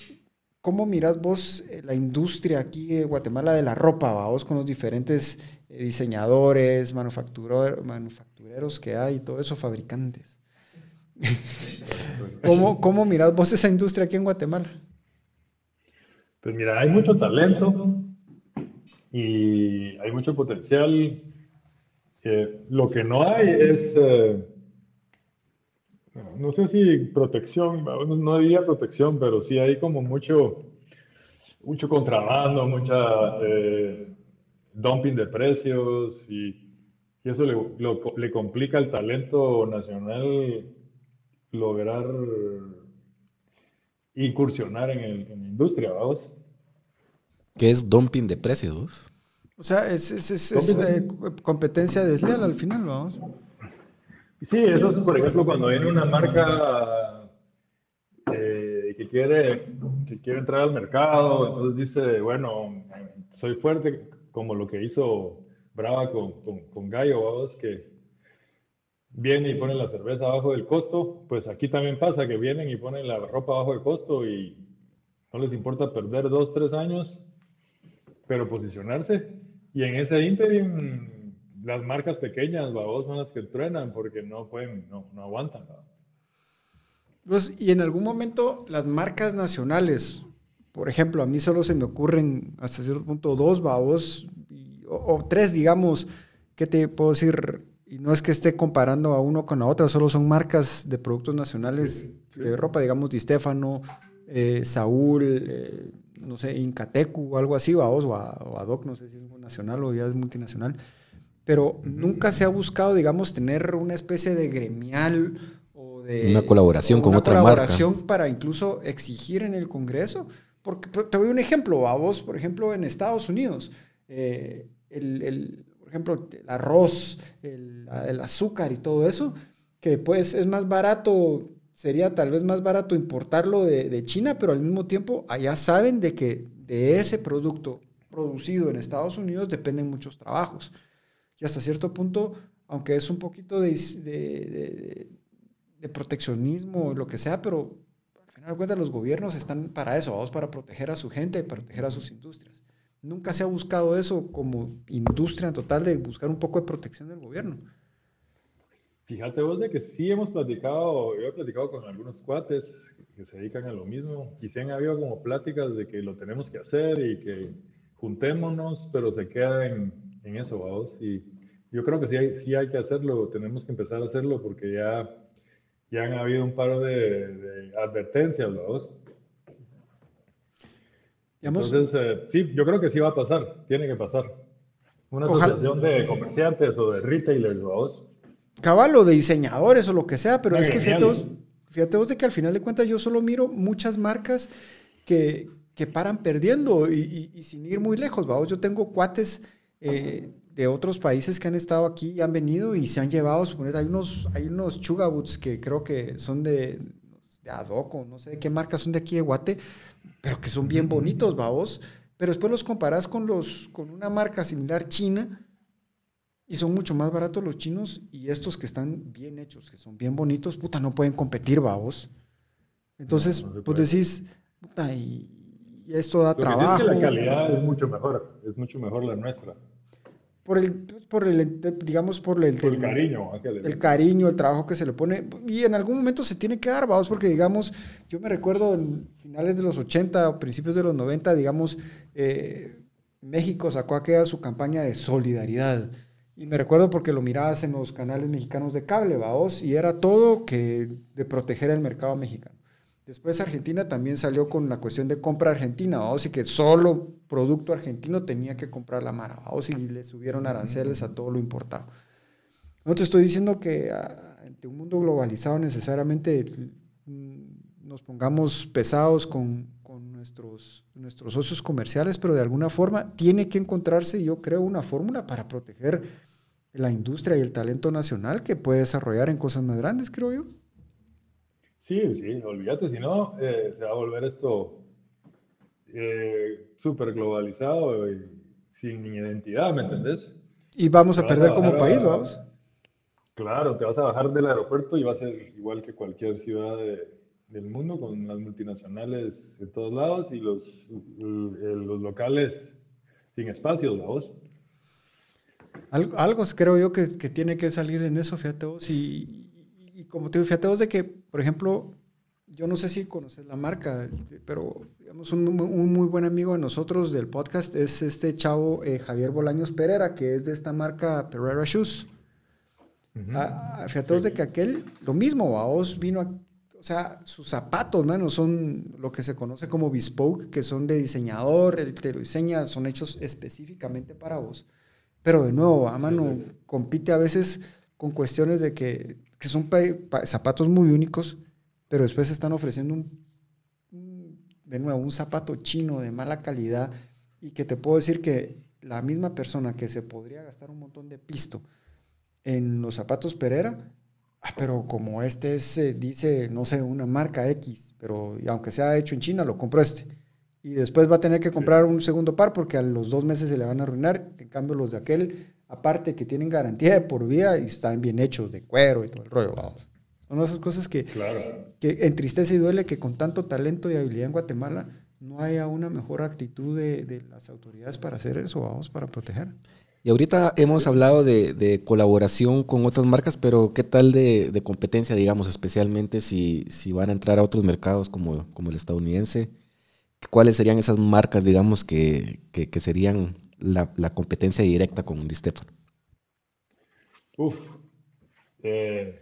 ¿cómo mirás vos eh, la industria aquí en Guatemala de la ropa, vos con los diferentes diseñadores, manufactureros que hay, todo eso, fabricantes? ¿Cómo, ¿Cómo mirás vos esa industria aquí en Guatemala? Pues mira, hay mucho talento y hay mucho potencial. lo que no hay es, eh, no sé si protección, no diría protección, pero sí hay como mucho, mucho contrabando, mucha eh, dumping de precios y, eso le, le complica el talento nacional lograr incursionar en, la industria, vamos. ¿Qué es dumping de precios? O sea, es, eh, competencia desleal al final, vamos. Sí, eso es, por ejemplo, cuando viene una marca, eh, que, quiere, que quiere entrar al mercado, entonces dice, bueno, soy fuerte, como lo que hizo Brava con, con, Gallo, vamos, que viene y pone la cerveza abajo del costo, pues aquí también pasa que vienen y ponen la ropa abajo del costo y no les importa perder dos, tres años, pero posicionarse. Y en ese interim, las marcas pequeñas, vamos, son las que truenan porque no pueden, no, no aguantan. Pues, y en algún momento las marcas nacionales, por ejemplo, a mí solo se me ocurren hasta cierto punto dos babos, o, tres, digamos, ¿qué te puedo decir? Y no es que esté comparando a uno con la otra, solo son marcas de productos nacionales de ropa, digamos, Di Stefano, eh, Saúl, eh, no sé, Incatecu o algo así, babos, o, a, Doc, no sé si es nacional o ya es multinacional. Pero nunca se ha buscado, digamos, tener una especie de gremial una colaboración con otra marca. Una colaboración para incluso exigir en el Congreso. Porque te doy un ejemplo, a vos, por ejemplo, en Estados Unidos, eh, el, por ejemplo, el arroz, el, azúcar y todo eso, que pues es más barato, sería tal vez más barato importarlo de, de China, pero al mismo tiempo allá saben de que de ese producto producido en Estados Unidos dependen muchos trabajos. Y hasta cierto punto, aunque es un poquito de, de, de proteccionismo o lo que sea, pero al final de cuentas los gobiernos están para eso, vamos para proteger a su gente, para proteger a sus industrias. Nunca se ha buscado eso como industria en total de buscar un poco de protección del gobierno. Fíjate vos de que sí hemos platicado, yo he platicado con algunos cuates que se dedican a lo mismo y sí han habido como pláticas de que lo tenemos que hacer y que juntémonos, pero se queda en, en eso, vamos. Y yo creo que sí hay, sí hay que hacerlo, tenemos que empezar a hacerlo porque ya ya han habido un par de, advertencias, ¿no? Entonces, eh, sí, yo creo que sí va a pasar, tiene que pasar. Una asociación de comerciantes o de retailers, ¿no? Caballo, de diseñadores o lo que sea, pero es que fíjate vos, fíjate vos de que al final de cuentas yo solo miro muchas marcas que, que paran perdiendo y, y, sin ir muy lejos, ¿vamos? Yo tengo cuates eh, de otros países que han estado aquí y han venido y se han llevado, suponete, hay unos, hay unos chugabuts que creo que son de, de Adoco, no sé de qué marca son de aquí de Guate, pero que son bien bonitos, vamos. Pero después los comparas con, los, con una marca similar china y son mucho más baratos los chinos y estos que están bien hechos, que son bien bonitos, puta, no pueden competir, vamos. Entonces, pues decís, puta, y, esto da trabajo. Es que la calidad es mucho mejor, es mucho mejor la nuestra por el, por el digamos, por el, el cariño. El cariño, el trabajo que se le pone. Y en algún momento se tiene que dar, vamos, porque digamos, yo me recuerdo en finales de los 80 o principios de los 90, digamos, eh, México sacó aquella su campaña de solidaridad. Y me recuerdo porque lo mirabas en los canales mexicanos de cable, vamos, y era todo que de proteger el mercado mexicano. Después Argentina también salió con la cuestión de compra argentina, o y que solo producto argentino tenía que comprar la mara, o y le subieron aranceles a todo lo importado. No te estoy diciendo que ante un mundo globalizado necesariamente mm, nos pongamos pesados con, con, nuestros, nuestros socios comerciales, pero de alguna forma tiene que encontrarse, yo creo, una fórmula para proteger la industria y el talento nacional que puede desarrollar en cosas más grandes, creo yo. Sí, sí, olvídate, si no, eh, se va a volver esto eh, súper globalizado y sin identidad, ¿me entendés? Y vamos a perder como país, vamos. Claro, te vas a bajar del aeropuerto y va a ser igual que cualquier ciudad del mundo, con las multinacionales de todos lados y los, los locales sin espacios, vamos. Algo, algo creo yo que, que, tiene que salir en eso, fíjate vos, y, y como te digo, fíjate vos de que, por ejemplo, yo no sé si conoces la marca, pero digamos, un, muy buen amigo de nosotros del podcast es este chavo eh, Javier Bolaños Pereira, que es de esta marca Pereira Shoes. Ah, ah, fíjate vos de que aquel, lo mismo, a vos vino a, o sea, sus zapatos, mano, son lo que se conoce como bespoke, que son de diseñador, él te lo diseña, son hechos específicamente para vos. Pero de nuevo, a mano, compite a veces con cuestiones de que que son zapatos muy únicos, pero después están ofreciendo un, de nuevo, un zapato chino de mala calidad y que te puedo decir que la misma persona que se podría gastar un montón de pisto en los zapatos Pereira, Ah, pero como este es, eh, dice, no sé, una marca X, pero y aunque sea hecho en China, lo compro este. Y después va a tener que comprar un segundo par porque a los dos meses se le van a arruinar. En cambio, los de aquel, aparte que tienen garantía de por vida y están bien hechos, de cuero y todo el rollo, vamos. Son esas cosas que, Claro. que entristece y duele que con tanto talento y habilidad en Guatemala no haya una mejor actitud de, de las autoridades para hacer eso, vamos, para proteger. Y ahorita hemos hablado de, de colaboración con otras marcas, pero ¿qué tal de, de competencia, digamos, especialmente si, si van a entrar a otros mercados como, como el estadounidense? ¿Cuáles serían esas marcas, digamos, que, que, que serían la, competencia directa con Di Stefano? Uf, eh,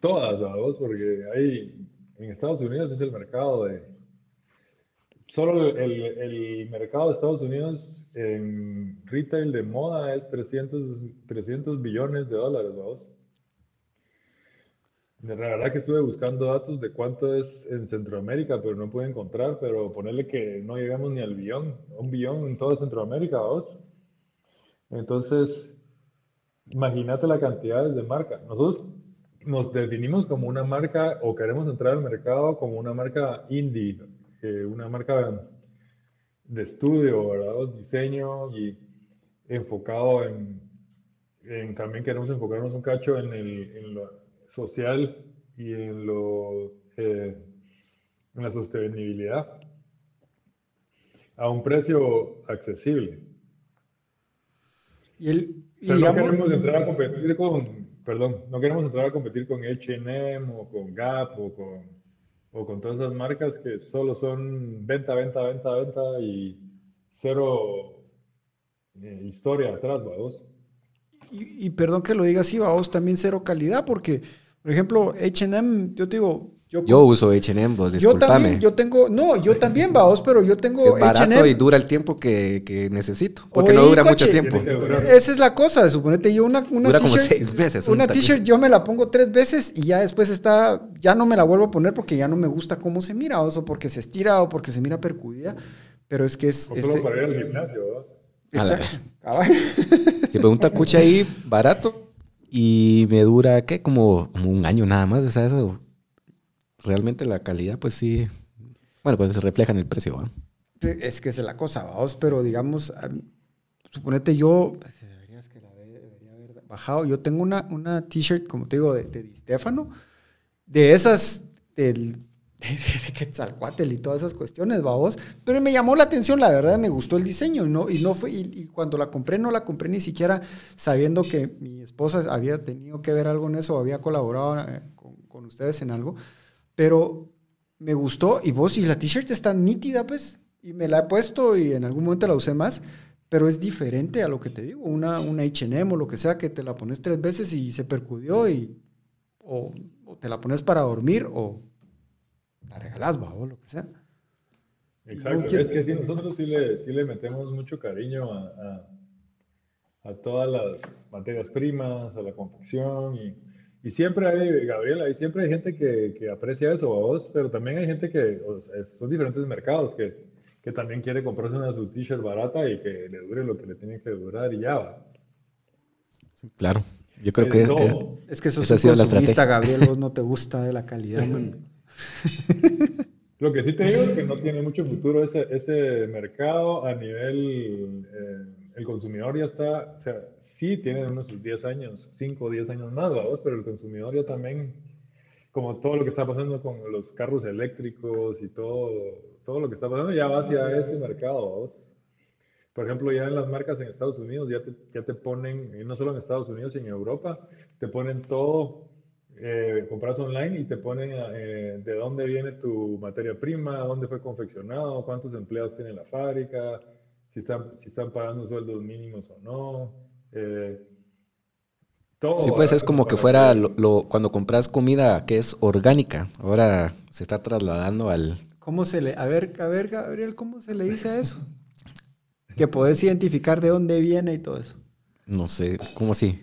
todas, vamos, porque hay, en Estados Unidos es el mercado de, solo el, el mercado de Estados Unidos en retail de moda es 300, 300 billones de dólares, vamos. La verdad que estuve buscando datos de cuánto es en Centroamérica, pero no pude encontrar, pero ponerle que no llegamos ni al billón, un billón en toda Centroamérica, vamos. Entonces, imagínate la cantidad de marca. Nosotros nos definimos como una marca o queremos entrar al mercado como una marca indie, eh, una marca de estudio, ¿verdad? Diseño y enfocado en, en, también queremos enfocarnos un cacho en, el, en lo social y en lo eh, en la sostenibilidad a un precio accesible. Y el, o sea, no queremos entrar a competir con, perdón, no queremos entrar a competir con H&M o con Gap o con o con todas esas marcas que solo son venta, venta, venta, venta y cero eh, historia atrás, vamos. Y, y, perdón que lo diga así, vamos, también cero calidad, porque, por ejemplo, H&M, yo te digo... Yo, yo uso H&M, vos, discúlpame. Yo también, yo tengo, no, yo también, vamos, pero yo tengo Es barato y dura el tiempo que, que necesito, porque Oye, no dura coche, mucho tiempo. Esa es la cosa, suponete yo una, una Dura como t-shirt- seis veces. Una t-shirt yo me la pongo tres veces y ya después está, ya no me la vuelvo a poner porque ya no me gusta cómo se mira, o eso porque se estira o porque se mira percudida, pero es que es... O solo este- para ir al gimnasio, vamos. Exacto. Si me un tacuche ahí barato y me dura, ¿qué? Como, como un año nada más. O sea, eso. Realmente la calidad, pues sí. Bueno, pues se refleja en el precio, ¿va? Es que es la cosa, vamos, pero digamos, am- suponete yo, pues, deberías que la debería haber bajado, yo tengo una, una t-shirt, como te digo, de, de Di Stefano, de esas, del, de, Quetzalcóatl y todas esas cuestiones, vamos, pero me llamó la atención, la verdad, me gustó el diseño, no, y no fue, y, cuando la compré, no la compré ni siquiera sabiendo que mi esposa había tenido que ver algo en eso, había colaborado eh, con, ustedes en algo, pero me gustó y vos, y la t-shirt está nítida, pues, y me la he puesto y en algún momento la usé más, pero es diferente a lo que te digo, una, una H&M o lo que sea, que te la pones tres veces y se percudió y o te la pones para dormir o la regalás, va, o lo que sea. Exacto, No quiero- es que sí, nosotros sí le, sí le metemos mucho cariño a, a, a todas las materias primas, a la confección y, y siempre hay, Gabriela, y siempre hay gente que, que aprecia eso, a vos, pero también hay gente que, o sea, son diferentes mercados que, que también quiere comprarse una su t-shirt barata y que le dure lo que le tiene que durar y ya va. Claro. Yo creo Es que es, todo. es- Es que eso es un sido la consumista. Gabriel, vos no te gusta de la calidad, man. Lo que sí te digo es que no tiene mucho futuro ese, ese mercado a nivel, eh, el consumidor ya está, o sea, sí tiene unos 10 años, 5 o 10 años más, vamos, pero el consumidor ya también, como todo lo que está pasando con los carros eléctricos y todo, todo lo que está pasando, ya va hacia ese mercado, vamos. Por ejemplo, ya en las marcas en Estados Unidos ya te, ya te ponen, y no solo en Estados Unidos, y en Europa, te ponen todo, eh, compras online y te ponen eh, de dónde viene tu materia prima, dónde fue confeccionado, cuántos empleados tiene la fábrica, si están, si están pagando sueldos mínimos o no. eh, todo. sí, pues es como que fuera lo, lo- cuando compras comida que es orgánica. Ahora se está trasladando al. ¿Cómo se le, a ver, a ver, Gabriel, ¿cómo se le dice a eso? Que podés identificar de dónde viene y todo eso. No sé, ¿cómo así?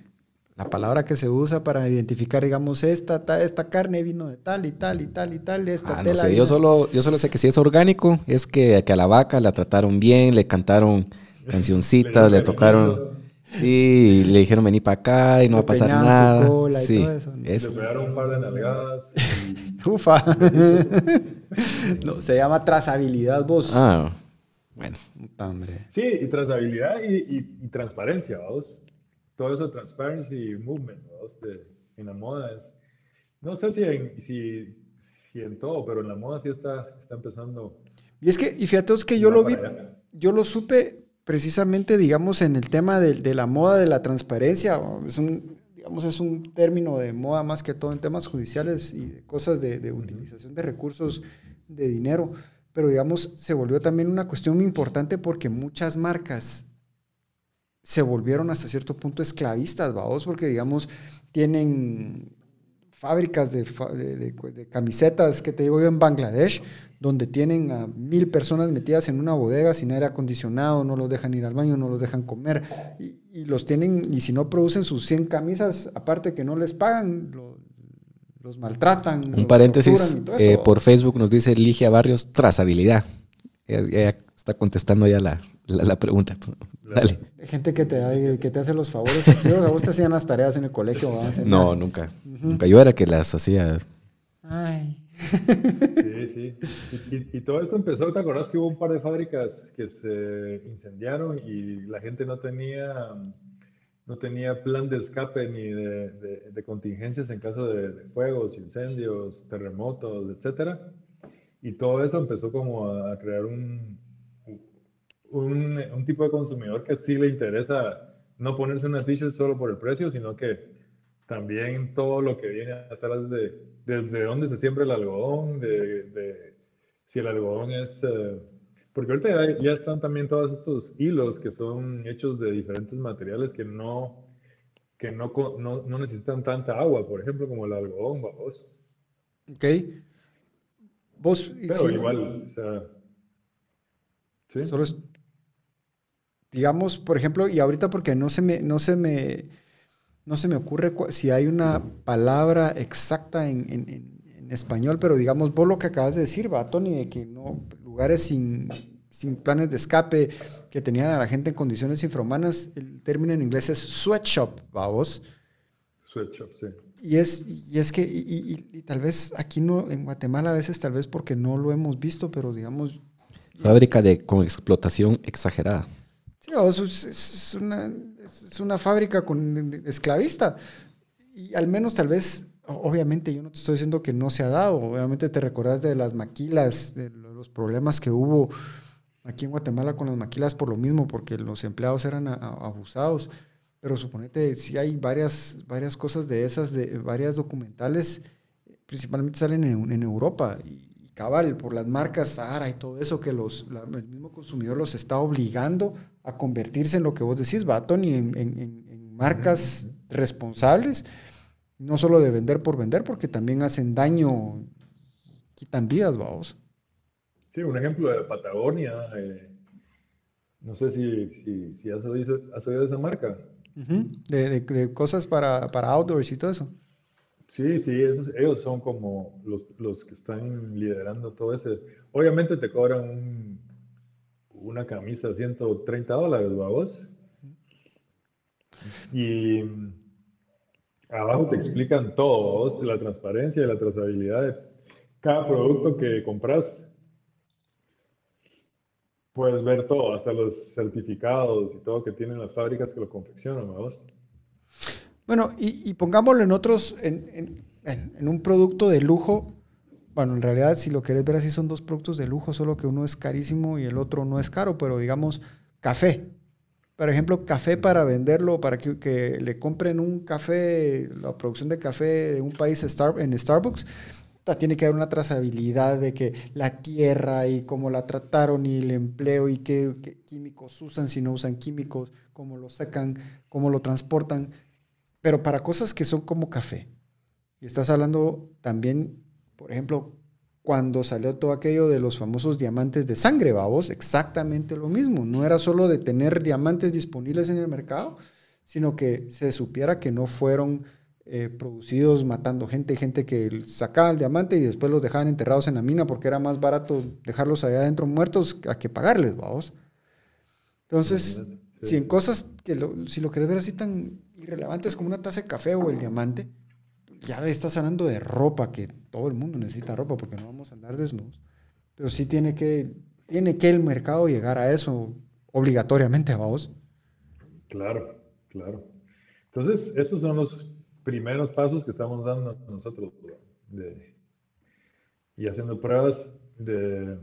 La palabra que se usa para identificar, digamos, esta, ta- esta carne vino de tal y tal y tal y tal, esta Ah, no tela sé, yo solo, yo solo sé que si es orgánico, es que, que a la vaca la trataron bien, le cantaron cancioncitas, le Le tocaron. Y le dijeron vení para acá y no va a pasar nada. sí, Le pegaron un par de nalgadas. Ufa. no, se llama trazabilidad vos. Ah, bueno. Hombre. Sí, y trazabilidad y, transparencia, vos. Todo eso transparency movement, vos, en la moda es... No sé si en, si, si en todo, pero en la moda sí está, está empezando... Y es que, y fíjate, es que yo lo vi, yo lo supe precisamente, digamos, en el tema de, la moda de la transparencia, es un, digamos, es un término de moda más que todo en temas judiciales y de cosas de, utilización de recursos de dinero, pero digamos, se volvió también una cuestión muy importante porque muchas marcas se volvieron hasta cierto punto esclavistas, vamos, porque digamos, tienen fábricas de, de, camisetas, que te digo yo, en Bangladesh, donde tienen a mil personas metidas en una bodega sin aire acondicionado, no los dejan ir al baño, no los dejan comer, y, los tienen, y si no producen sus 100 camisas, aparte que no les pagan, los maltratan. Un paréntesis, eh, por Facebook nos dice Ligia Barrios, trazabilidad. Ella, está contestando ya la, la, pregunta. Dale. Gente que te, que te hace los favores. ¿A vos te hacían las tareas en el colegio? No, nunca. Nunca. Yo era que las hacía. Ay. Sí, sí. Y, todo esto empezó, ¿te acordás que hubo un par de fábricas que se incendiaron y la gente no tenía, no tenía plan de escape ni de, contingencias en caso de, fuegos, incendios, terremotos, etcétera? Y todo eso empezó como a, crear un, un, un, tipo de consumidor que sí le interesa no ponerse una t-shirt solo por el precio, sino que también todo lo que viene atrás de desde dónde se siembra el algodón, de, si el algodón es... Eh, porque ahorita ya, están también todos estos hilos que son hechos de diferentes materiales que no, que no, no, necesitan tanta agua, por ejemplo, como el algodón, vos. Ok. Vos... Pero igual, o sea... ¿sí? Solo es, digamos, por ejemplo, y ahorita porque no se me, no se me, no se me ocurre si hay una palabra exacta en, español, pero digamos, vos lo que acabas de decir, va, Tony, de que no, lugares sin, planes de escape, que tenían a la gente en condiciones infrahumanas, el término en inglés es sweatshop, va vos. Sweatshop, sí. Y es, y es que, y, tal vez aquí no, en Guatemala a veces tal vez porque no lo hemos visto, pero digamos... Fábrica de, con explotación exagerada. Sí, es, una, es una fábrica con, esclavista. Y al menos tal vez, obviamente yo no te estoy diciendo que no se ha dado, obviamente te recordás de las maquilas, de los problemas que hubo aquí en Guatemala con las maquilas por lo mismo, porque los empleados eran abusados. Pero suponete, si hay varias, varias cosas de esas, de varias documentales, principalmente salen en, Europa. Y, cabal, por las marcas Sahara y todo eso, que los, el mismo consumidor los está obligando a convertirse en lo que vos decís, Baton, y en, marcas responsables, no solo de vender por vender, porque también hacen daño, quitan vidas, vamos. Sí, un ejemplo de Patagonia, eh, no sé si, si, has, oído, de esa marca. de, cosas para, para outdoors y todo eso. Sí, sí, esos, ellos son como los, los, que están liderando todo ese. Obviamente te cobran una camisa 130 dólares, vos? Y abajo te explican todo, la transparencia y la trazabilidad de cada producto que compras. Puedes ver todo, hasta los certificados y todo que tienen las fábricas que lo confeccionan, vos? Bueno, y, pongámoslo en otros, en, un producto de lujo. Bueno, en realidad, si lo querés ver así, son dos productos de lujo, solo que uno es carísimo y el otro no es caro, pero digamos, café. Por ejemplo, café para venderlo, para que, le compren un café, la producción de café de un país en Starbucks, tiene que haber una trazabilidad de que la tierra y cómo la trataron y el empleo y qué, qué, químicos usan, si no usan químicos, cómo lo secan, cómo lo transportan pero para cosas que son como café. Y estás hablando también, por ejemplo, cuando salió todo aquello de los famosos diamantes de sangre, vamos, exactamente lo mismo. No era solo de tener diamantes disponibles en el mercado, sino que se supiera que no fueron eh, producidos matando gente, gente que sacaba el diamante y después los dejaban enterrados en la mina porque era más barato dejarlos allá adentro muertos a que pagarles, vamos. Entonces, Si en cosas que lo, si lo querés ver así tan irrelevantes como una taza de café o el diamante, ya estás hablando de ropa, que todo el mundo necesita ropa porque no vamos a andar desnudos. Pero sí tiene que, tiene que el mercado llegar a eso obligatoriamente, vos. Claro, claro. Entonces, esos son los primeros pasos que estamos dando nosotros y haciendo pruebas de,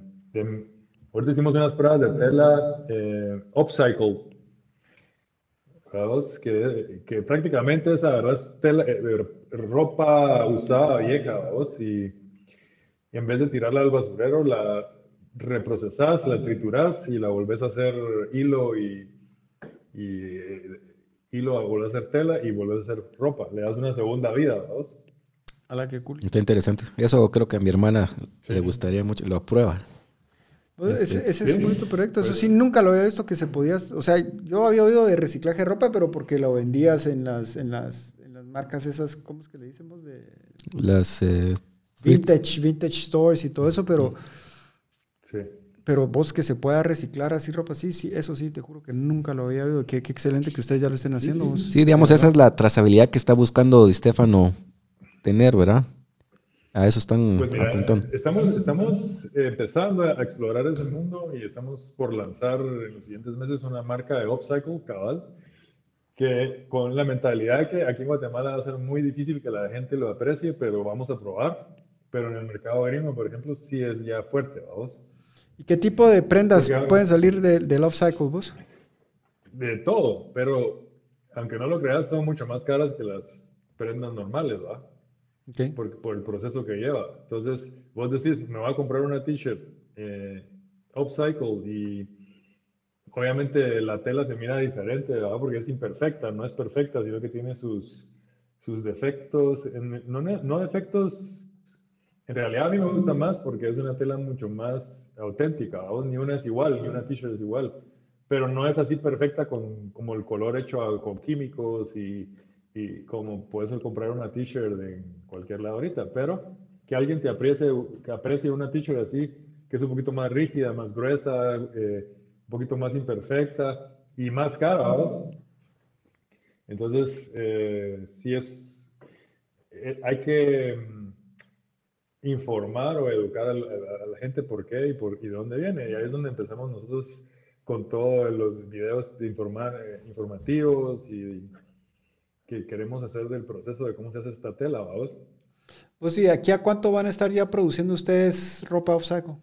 Ahorita hicimos unas pruebas de tela eh, upcycle, que, que, prácticamente es agarrar tela, eh, ropa usada vieja, ¿vos? Y, en vez de tirarla al basurero, la reprocesás, la trituras y la volvés a hacer hilo y, y hilo, volvés a hacer tela y volvés a hacer ropa. Le das una segunda vida, ¿vos? A la que cool. Está interesante. Eso creo que a mi hermana le gustaría mucho. Lo aprueba. Pues, ese, ese, es un bonito proyecto. Eso sí, nunca lo había visto que se podía. O sea, yo había oído de reciclaje de ropa, pero porque lo vendías en las, en las marcas esas, ¿cómo es que le decimos? De, las. Eh, vintage, vintage stores y todo eso, pero. Sí. Pero vos que se pueda reciclar así ropa, sí, sí, eso sí, te juro que nunca lo había oído. Qué, qué excelente que ustedes ya lo estén haciendo. Sí, digamos, esa es la trazabilidad que está buscando Di Stefano tener, ¿verdad? A eso están pues Estamos, estamos empezando a explorar ese mundo y estamos por lanzar en los siguientes meses una marca de upcycle, cabal, que con la mentalidad de que aquí en Guatemala va a ser muy difícil que la gente lo aprecie, pero vamos a probar. Pero en el mercado gringo, por ejemplo, sí es ya fuerte, vamos. ¿Y qué tipo de prendas pueden salir del upcycle, vos? De todo, pero aunque no lo creas, son mucho más caras que las prendas normales, ¿va? Por, por, el proceso que lleva. Entonces, vos decís, me voy a comprar una t-shirt eh, upcycle y obviamente la tela se mira diferente, ¿verdad? Porque es imperfecta, no es perfecta, sino que tiene sus, sus defectos. No, no defectos, en realidad a mí me gusta más porque es una tela mucho más auténtica, ni una es igual, ni una t-shirt es igual, pero no es así perfecta con, como el color hecho con químicos y y como puedes comprar una t-shirt en cualquier lado ahorita, pero que alguien te aprecie, que aprecie una t-shirt así, que es un poquito más rígida, más gruesa, eh, un poquito más imperfecta y más cara, Entonces, eh, sí es, eh, hay que mm, informar o educar a la, gente por qué y, por, y de dónde viene. Y ahí es donde empezamos nosotros con todos los videos de informar, informativos y que queremos hacer del proceso de cómo se hace esta tela, ¿vamos? Pues sí, ¿aquí a cuánto van a estar ya produciendo ustedes ropa off cycle?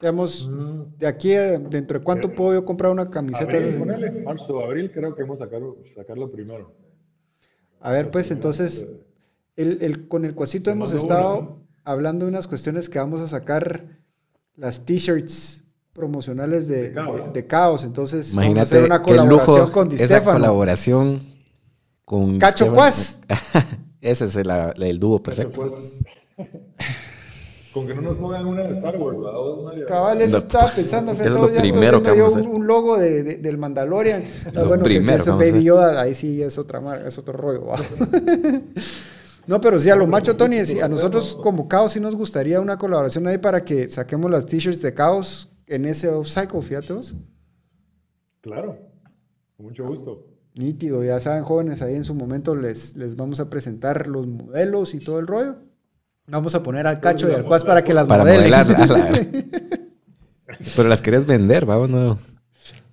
Digamos, mm. de aquí, dentro de cuánto puedo yo comprar una camiseta. Abril, marzo, abril creo que hemos sacado sacarlo primero. A ver, pues entonces, el, el, con el cuasito hemos estado hablando de unas cuestiones que vamos a sacar las t-shirts promocionales de, de, caos. Entonces, Imagínate vamos a hacer una colaboración lujo, con Di esa colaboración con Cacho Cuas. Ese es el, el dúo perfecto. Con que no nos pongan una de Star Wars, ¿verdad? Cabal, eso estaba pensando. Es lo primero que vamos a hacer. Un, logo de, del Mandalorian. Lo bueno, primero que Baby Yoda, ahí sí es otra marca, es otro rollo. no, pero sí, a lo macho, Tony, a nosotros como Caos sí nos gustaría una colaboración ahí para que saquemos las t-shirts de Caos en ese off-cycle, fíjate vos. Claro, con mucho gusto. Nítido, ya saben, jóvenes, ahí en su momento les, les vamos a presentar los modelos y todo el rollo. Vamos a poner al cacho y al cuas para que las para modelen. Pero las querías vender, vamos, no.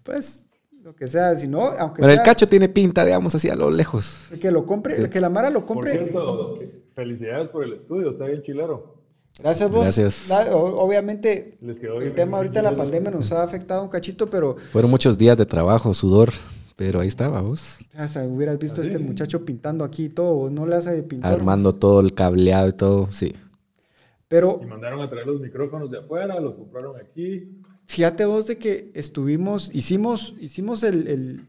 Pues, lo que sea, si no, aunque Pero el cacho tiene pinta, digamos, así a lo lejos. Que lo compre, que la Mara lo compre. Por cierto, felicidades por el estudio, está bien chilero. Gracias vos. Gracias. obviamente, el tema ahorita de la pandemia nos ha afectado un cachito, pero... Fueron muchos días de trabajo, sudor. Pero ahí estaba vos. O sea, hubieras visto a este muchacho pintando aquí y todo, no le hace pintar. Armando todo el cableado y todo, sí. Pero. Y mandaron a traer los micrófonos de afuera, los compraron aquí. Fíjate vos de que estuvimos, hicimos, hicimos el, el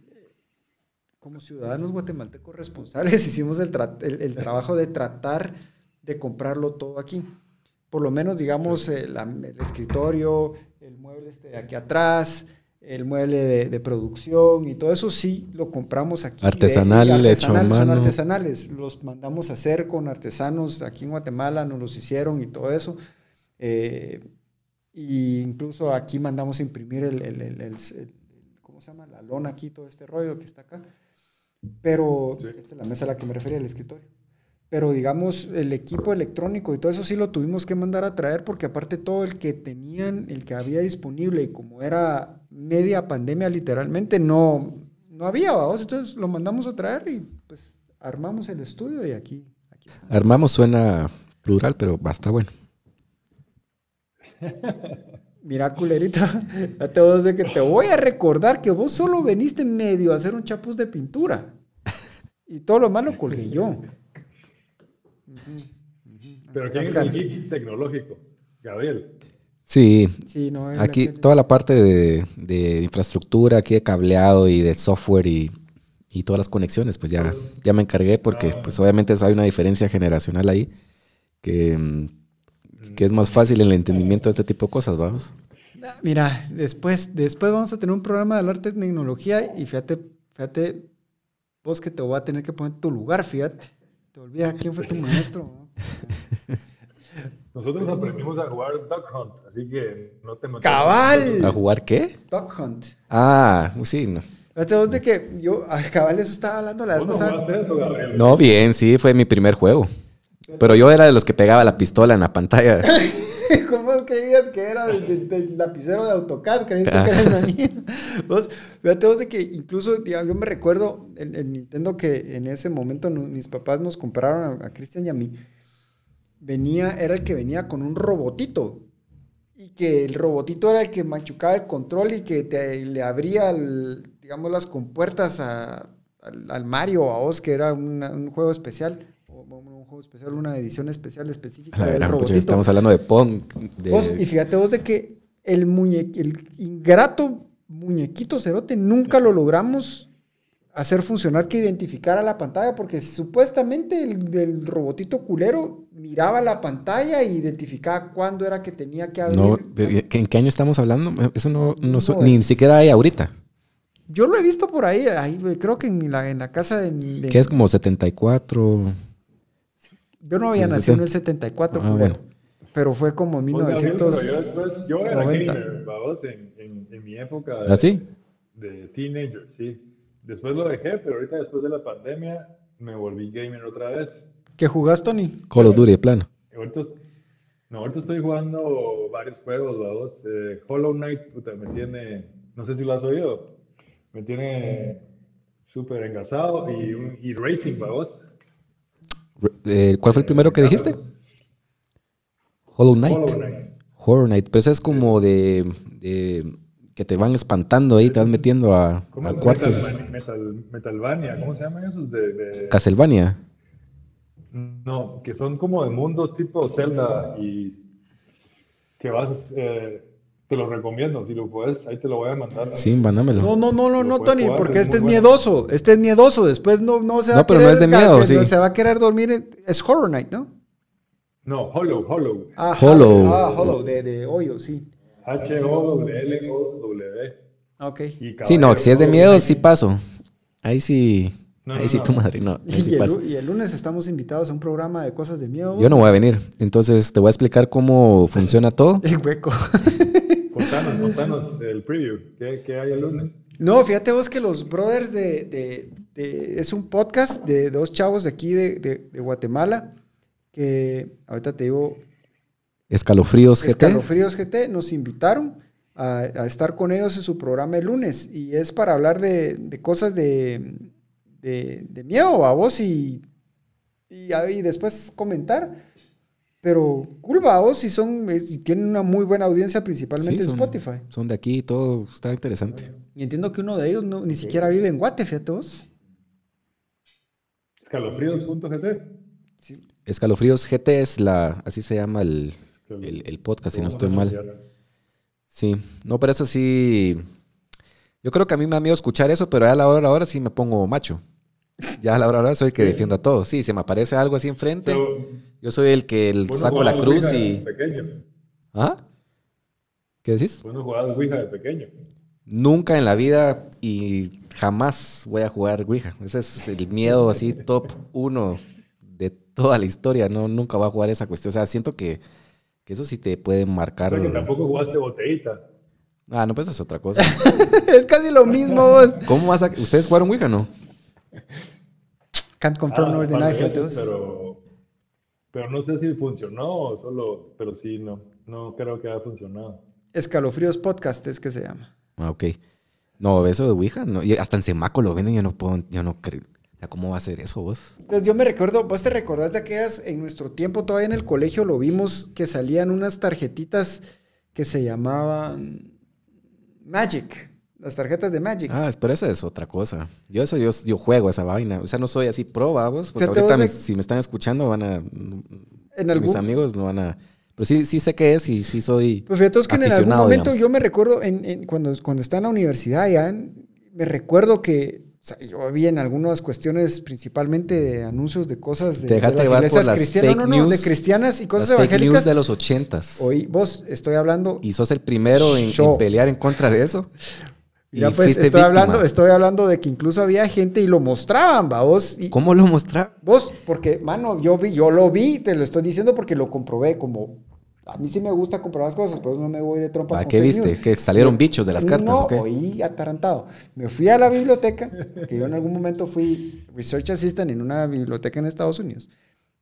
como ciudadanos guatemaltecos responsables, hicimos el, el, trabajo de tratar de comprarlo todo aquí. Por lo menos, digamos, el, el escritorio, el mueble este de aquí atrás, el mueble de, producción y todo eso sí lo compramos aquí. Artesanal, hecho mano. Son artesanales, los mandamos a hacer con artesanos aquí en Guatemala, nos los hicieron y todo eso. Eh, y incluso aquí mandamos a imprimir el, ¿cómo se llama? La lona aquí, todo este rollo que está acá. Pero, Sí. esta es la mesa a la que me refería, el escritorio. Pero digamos, el equipo electrónico y todo eso sí lo tuvimos que mandar a traer porque aparte todo el que tenían, el que había disponible y como era media pandemia literalmente, no, no había, vamos. Entonces lo mandamos a traer y pues armamos el estudio y aquí, aquí está. Armamos suena plural, pero basta bueno. Mira, culerita, date vos de que te voy a recordar que vos solo veniste medio a hacer un chapuz de pintura. Y todo lo malo colgué yo. Pero ¿quién es el tecnológico? Gabriel. Sí, Sí, no, es la aquí toda la parte de, de infraestructura, aquí de cableado y de software y, y todas las conexiones, pues ya, ya me encargué porque pues obviamente hay una diferencia generacional ahí que, que es más fácil el entendimiento de este tipo de cosas, vamos. Ah, Mira, después, después vamos a tener un programa de arte y tecnología y fíjate, fíjate, vos que te voy a tener que poner tu lugar, fíjate. Te olvidas quién fue tu maestro. ¿No? Nosotros aprendimos a jugar Duck Hunt, así que no te metas- ¡Cabal! ¿A jugar qué? Dog Hunt. Ah, sí, no. Fíjate vos de que yo, a cabal, eso estaba hablando la vez ¿Vos no pasada. eso, Gabriel? No, bien, sí, fue mi primer juego. Pero yo era de los que pegaba la pistola en la pantalla. ¿Cómo creías que era el, del- del lapicero de AutoCAD? ¿Creíste Ah. que era una mierda? Vos, fíjate vos de que incluso, digamos, yo me recuerdo en el Nintendo que en ese momento no- mis papás nos compraron a, a Cristian y a mí. Venía, era el que venía con un robotito. Y que el robotito era el que machucaba el control y que te, le abría, el- digamos, las compuertas a- al, al Mario, a vos, que era una- un juego especial. o- Un juego especial, una edición especial específica A del ver, pues robotito. estamos hablando de Pong. de- Vos, y fíjate vos de que el, muñe el ingrato muñequito cerote nunca lo logramos hacer funcionar que identificara la pantalla porque supuestamente el, el robotito culero miraba la pantalla e identificaba cuándo era que tenía que abrir. no, ¿En qué año estamos hablando? Eso no, no ni es- siquiera hay ahorita. Yo lo he visto por ahí, ahí creo que en la, en la casa de, mi- de- Que es como 74. Yo no había nacido en el 70. 74, Ah, bueno. pero fue como en Vos, Gabriel, pero 1990. yo después, yo era gamer, vamos, en, en, en mi época de, ¿Ah, sí? de teenager, sí. Después lo dejé, pero ahorita después de la pandemia me volví gamer otra vez. ¿Qué jugás, Tony? Call of Duty de plano. Ahorita, no, ahorita estoy jugando varios juegos, vamos. Eh, Hollow Knight, puta, me tiene, no sé si lo has oído, me tiene súper engasado y, un, y Racing, vamos. Eh, ¿Cuál fue el primero que dijiste? Hollow Knight. Hollow Knight. Horror Knight. Pero eso es como de, de que te van espantando ahí, te vas metiendo a, ¿Cómo a cuartos. Metal, Metal, Metalvania, ¿cómo se llaman esos? De, de- Castlevania. No, que son como de mundos tipo Zelda y que vas, eh, te lo recomiendo, si lo puedes, ahí te lo voy a mandar. Sí, mándamelo. No, no, no, no, no, Tony, jugar, porque es este es bueno. miedoso. Este es miedoso. Después no, no se va No, a pero querer. no es de miedo, no sí. Se va a querer dormir. en- Es Horror Night, ¿no? No, Hollow, Hollow. Ah, Hollow. Ah, Hollow, de, de hoyo, sí. H-O-W-L-O-W. Ok. Sí, no, si es de miedo, sí paso. Ahí sí. No, ahí no, sí no. tu madre, no. Y el, y lunes estamos invitados a un programa de cosas de miedo. Yo no voy a venir. Entonces te voy a explicar cómo funciona todo. El hueco. Contanos, contanos el preview. ¿Qué, qué hay el lunes? No, fíjate vos que los brothers de, de- de- es un podcast de dos chavos de aquí de, de- de Guatemala que ahorita te digo Escalofríos GT. Escalofríos GT nos invitaron a, a estar con ellos en su programa el lunes y es para hablar de, de cosas de, de, de miedo a vos y, y, después comentar. Pero cool, va vos y son es- y tienen una muy buena audiencia principalmente Sí, en son- Spotify. Son de aquí, todo está interesante. Y entiendo que uno de ellos no, ni siquiera vive en Guate, fíjate vos. Escalofríos.gt. Sí. Escalofríos GT es la, así se llama el, el, el podcast, si no estoy mal. Sí, no, pero eso sí. Yo creo que a mí me da miedo escuchar eso, pero a la hora, a la hora sí me pongo macho. Ya a la hora, a la hora soy el que defiendo a todos. Sí, se me aparece algo así enfrente. Yo soy el que el saco la cruz y. Pequeño. ¿Ah? ¿Qué decís? Vos no jugabas Ouija de pequeño. Nunca en la vida y jamás voy a jugar Ouija. Ese es el miedo así top uno de toda la historia. No, nunca voy a jugar esa cuestión. O sea, siento que, que eso sí te puede O marcar. sea que tampoco jugaste botellita. Ah, no, pues es otra cosa. es casi lo mismo. ¿Cómo vas a...? ¿Ustedes jugaron Ouija, no? Can't confirm Ah, nor deny, pero, pero no sé si funcionó o solo, pero sí, no, no creo que haya funcionado. Escalofríos Podcast es que se llama. Ah, ok. No, eso de Ouija, no. Y hasta en Semaco lo venden y yo no puedo, yo no creo. O sea, ¿cómo va a ser eso vos? Entonces yo me recuerdo, vos te recordás de aquellas, en nuestro tiempo todavía en el colegio lo vimos, que salían unas tarjetitas que se llamaban Magic, las tarjetas de Magic. Ah, pero esa es otra cosa. Yo eso, yo, yo juego esa vaina. O sea, no soy así pro, vos. Porque ahorita mis- si me están escuchando van a... en Mis algún, amigos no van a... Pero sí, sí sé qué es y sí soy... Pues fíjate vos que en algún momento digamos. yo me recuerdo, en, en- cuando, cuando estaba en la universidad ya, en- me recuerdo que o sea, yo vi en algunas cuestiones, principalmente de anuncios de cosas de, Te dejaste de las iglesias las cristianas, no, fake no, no, de cristianas y cosas Las fake news evangélicas. de los ochentas. Hoy vos estoy hablando Y sos el primero en, en pelear en contra de eso. Y Ya pues estoy víctima. hablando, estoy hablando de que incluso había gente y lo mostraban, va vos. Y ¿Cómo lo mostraba? vos, porque, mano, yo vi, yo lo vi, te lo estoy diciendo porque lo comprobé, como a mí sí me gusta comprobar las cosas, pero no me voy de trompa. ¿A con qué viste? news. ¿Que salieron bichos de las cartas no, o qué? oí atarantado. Me fui a la biblioteca, que yo en algún momento fui research assistant en una biblioteca en Estados Unidos,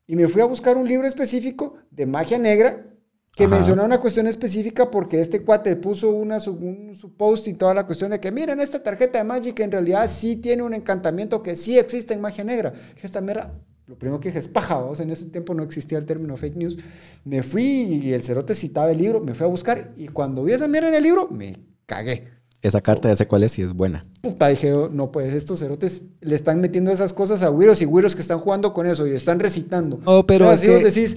y me fui a buscar un libro específico de magia negra que Ajá. mencionaba una cuestión específica porque este cuate puso una, su, un, su post y toda la cuestión de que miren esta tarjeta de Magic en realidad sí tiene un encantamiento que sí existe en magia negra. Dije, Esta mera, lo primero que dije es paja, vamos, en ese tiempo no existía el término fake news. Me fui y el cerote citaba el libro, me fui a buscar y cuando vi esa mierda en el libro me cagué. Esa carta ya sé cuál es y es buena. Puta, dije, yo, no, pues estos cerotes le están metiendo esas cosas a güiros y güiros que están jugando con eso y están recitando. No, pero así que vos decís,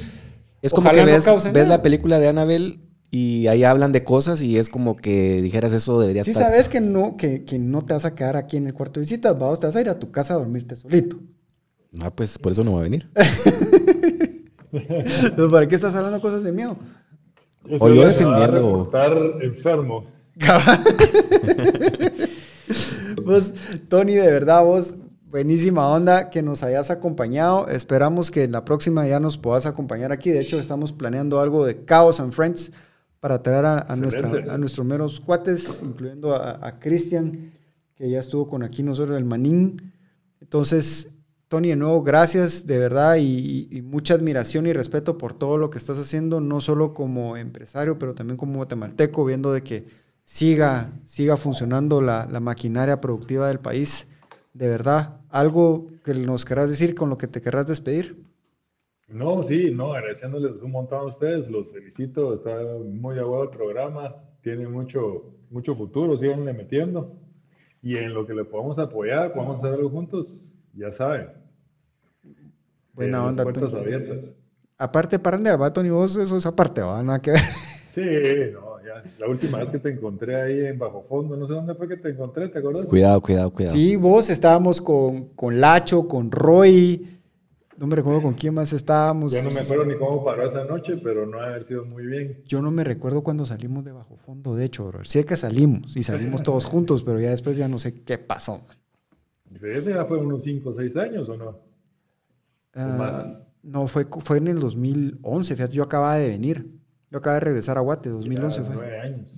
Es como ojalá que ves, ves la película de Annabelle y ahí hablan de cosas y es como que dijeras eso debería Sí estar... sabes que no, que, que no te vas a quedar aquí en el cuarto de visitas, vamos, te vas a ir a tu casa a dormirte solito. Ah, pues por eso no va a venir. Entonces, ¿Para qué estás hablando cosas de miedo? O yo defendiendo. reportar enfermo. Pues, Tony, de verdad, vos, buenísima onda que nos hayas acompañado. Esperamos que en la próxima ya nos puedas acompañar aquí. De hecho, estamos planeando algo de Chaos and Friends para traer a, a nuestra, a nuestros meros cuates, incluyendo a, a Cristian, que ya estuvo con aquí nosotros, el Manín. Entonces, Tony, de nuevo, gracias de verdad y, y mucha admiración y respeto por todo lo que estás haciendo, no solo como empresario, pero también como guatemalteco, viendo de que siga, siga funcionando la, la maquinaria productiva del país. De verdad, algo que nos querrás decir con lo que te querrás despedir. No, sí, no, agradeciéndoles un montón a ustedes, los felicito, está muy aguado el programa, tiene mucho, mucho futuro, síganle metiendo. Y en lo que le podamos apoyar, podamos hacer algo juntos, ya saben. Buena Eh, onda, Puertas Tony. abiertas. Aparte, para va, Tony, vos eso es aparte, va, nada que ver. Sí, no. La última vez que te encontré ahí en Bajo Fondo, no sé dónde fue que te encontré, ¿te acuerdas? Cuidado, cuidado, cuidado. Sí, vos estábamos con, con Lacho, con Roy. No me recuerdo con quién más estábamos. Ya no me acuerdo ni cómo paró esa noche, pero no ha haber sido muy bien. Yo no me recuerdo cuando salimos de Bajo Fondo, de hecho, bro. Sé que salimos y salimos todos juntos, pero ya después ya no sé qué pasó. Ese ya fue unos 5 o 6 años, ¿o no? Ah, más. no, fue, fue en el 2011, fíjate, yo acababa de venir. Yo acababa de regresar a Guate, 2011 Ya, fue. nueve años.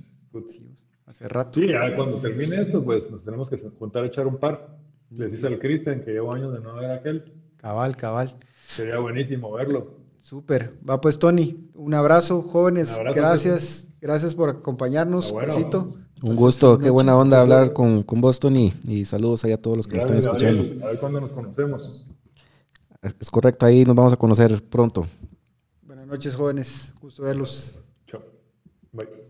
Sí, hace rato. Sí, ya cuando termine esto, pues nos tenemos que juntar a echar un par. Le decís al Cristian que llevo años de no ver a aquel. Cabal, cabal. Sería buenísimo verlo. Súper. Va pues, Tony, un abrazo, jóvenes. Un abrazo, gracias, gracias por acompañarnos. Bueno. Un gusto, qué buena onda hablar con, con vos, Tony. Y saludos ahí a todos los que nos están Gracias, escuchando. Gabriel. A ver cuándo nos conocemos. Es correcto, ahí nos vamos a conocer pronto. Noches, jóvenes. Gusto verlos. Chao. Bye.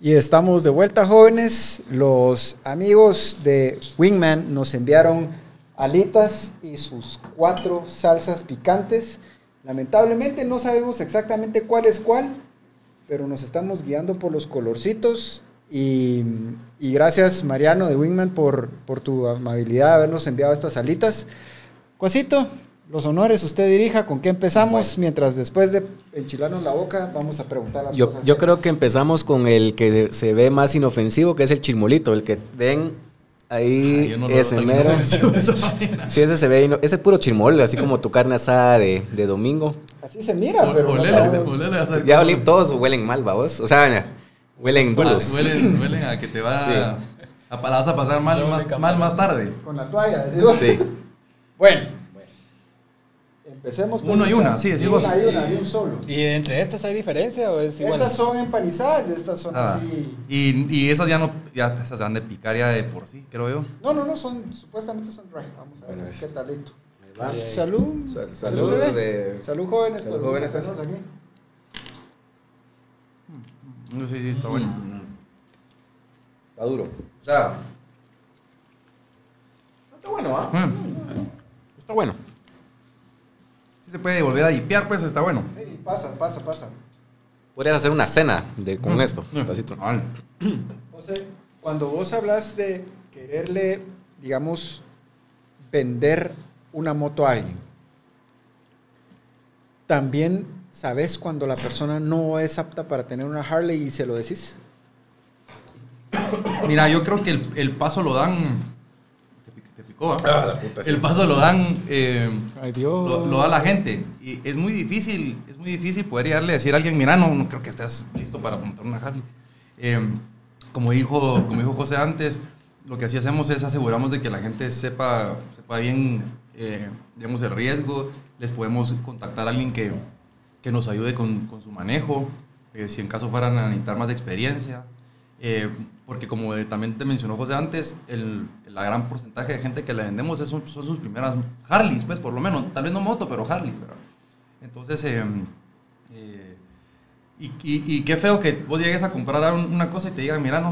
Y estamos de vuelta, jóvenes. Los amigos de Wingman nos enviaron alitas y sus cuatro salsas picantes. Lamentablemente no sabemos exactamente cuál es cuál, pero nos estamos guiando por los colorcitos. Y, gracias, Mariano de Wingman, por, por tu amabilidad de habernos enviado estas alitas. Cuasito, los honores, usted dirija, ¿con qué empezamos? Mientras después de enchilarnos la boca, vamos a preguntar las Yo, cosas. yo creo que empezamos con el que se ve más inofensivo, que es el chilmolito, el que ven ahí, Ay, no lo ese mero. Sí, ese se ve, ese puro chilmol, así como tu carne asada de, de domingo. Así se mira, Ol- pero no olele, ver Ya olí- todos huelen mal, vamos. O sea, huelen duros. Huelen, huelen a que te va Sí. a, a- la vas a pasar mal, más, mal más tarde. Con la toalla, decimos. Sí. Bueno, empecemos por Uno y una, sí, sí, decimos. Una y una, y un solo. ¿Y entre estas hay diferencia o es igual? Estas son empanizadas, estas son Ah, así. y, y esas ya no, ya esas dan de picar ya de por sí, creo yo. No, no, no, son, supuestamente son dry. Vamos a ver Bueno, qué talito. Salud. Sal- salud bebé. de- Salud, jóvenes. Salud, jóvenes, sacarnos aquí. No, sí, sí, está bueno. Está duro. O sea. Está bueno, ¿ah? Mm. Está bueno. Se puede volver a dipear, pues está bueno. Ey, pasa, pasa, pasa. Podrías hacer una cena de, con esto. Mm. Tacito. Vale. José, cuando vos hablas de quererle, digamos, vender una moto a alguien, también sabes cuando la persona no es apta para tener una Harley y se lo decís. Mira, yo creo que el, el paso lo dan. Picó, ¿ah? La puta, sí. El paso lo dan. eh, Ay, Dios. lo, lo da la gente. Y es muy difícil, es muy difícil poder llegarle a decir a alguien, mira, no, no creo que estés listo para montar una Harley. Eh, como, dijo, como dijo José antes, lo que así hacemos es aseguramos de que la gente sepa, sepa bien, eh, digamos, el riesgo. Les podemos contactar a alguien que, que nos ayude con, con su manejo, eh, si en caso fueran a necesitar más experiencia. Eh, porque como eh, también te mencionó José antes, el, la gran porcentaje de gente que le vendemos es- son, son sus primeras Harleys, pues por lo menos, tal vez no moto, pero Harley. ¿verdad? Entonces, eh, eh, y, y- y qué feo que vos llegues a comprar un- una cosa y te digan, mira, no,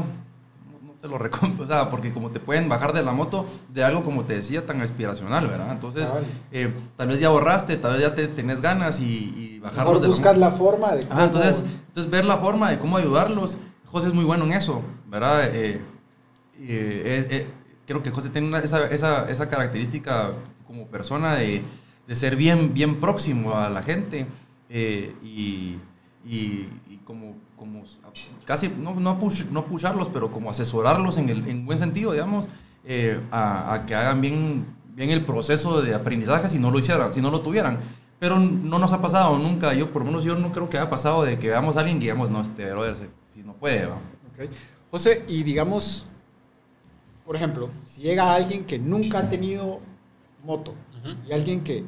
no, te lo recomiendo, o sea, porque como te pueden bajar de la moto de algo, como te decía, tan aspiracional, ¿verdad? Entonces, eh, tal vez ya ahorraste, tal vez ya te tenés ganas y, y bajarlos Mejor de la buscas moto. la forma de Ajá, entonces, entonces ver la forma de cómo ayudarlos. José es muy bueno en eso, ¿verdad? Eh, eh, eh, eh, creo que José tiene una- esa, esa, esa característica como persona de, de ser bien, bien próximo a la gente eh, y, y- y como, como casi, no, no, push, no pusharlos, pero como asesorarlos en, el, en buen sentido, digamos, a, a que hagan bien, bien el proceso de aprendizaje si no lo hicieran, si no lo tuvieran. Pero no nos ha pasado nunca, yo por lo menos yo no creo que haya pasado de que veamos a alguien y digamos, no, este brother, si no puede, va. Ok. José, y digamos, por ejemplo, si llega alguien que nunca ha tenido moto y alguien que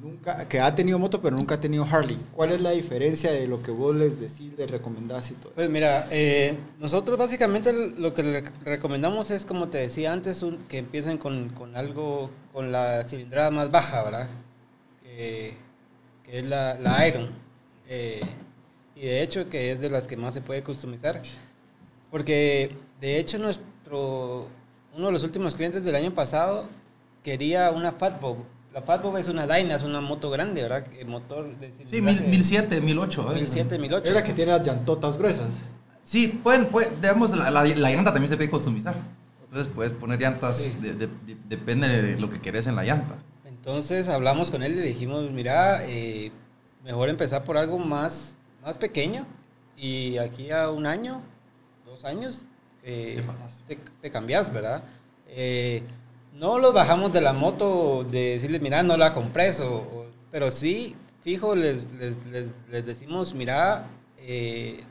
nunca que ha tenido moto pero nunca ha tenido Harley, ¿cuál es la diferencia de lo que vos les decís, les recomendás y todo? Pues mira, eh, nosotros básicamente lo que le recomendamos es, como te decía antes, un- que empiecen con, con algo, con la cilindrada más baja, ¿verdad? Que, que es la, la Iron. Eh, y de hecho que es de las que más se puede customizar. Porque de hecho nuestro, uno de los últimos clientes del año pasado quería una Fatbob. La Fatbob es una Dyna, es una moto grande, ¿verdad? Eh, motor de Sí, mil, mil siete, mil ocho. ¿eh? 1007, 1008. Es la que tiene las llantotas gruesas. Sí, pueden, pueden digamos, la, la, la llanta también se puede customizar. Entonces puedes poner llantas, Sí. de- de- de- depende de lo que querés en la llanta. Entonces hablamos con él y le dijimos, mira, eh, mejor empezar por algo más, más pequeño y aquí a un año, dos años, eh, Te te, te cambias, ¿verdad? Eh, no los bajamos de la moto de decirles, mira, no la compres, o, o- pero sí, fijo, les, les, les, les decimos, mira, eh,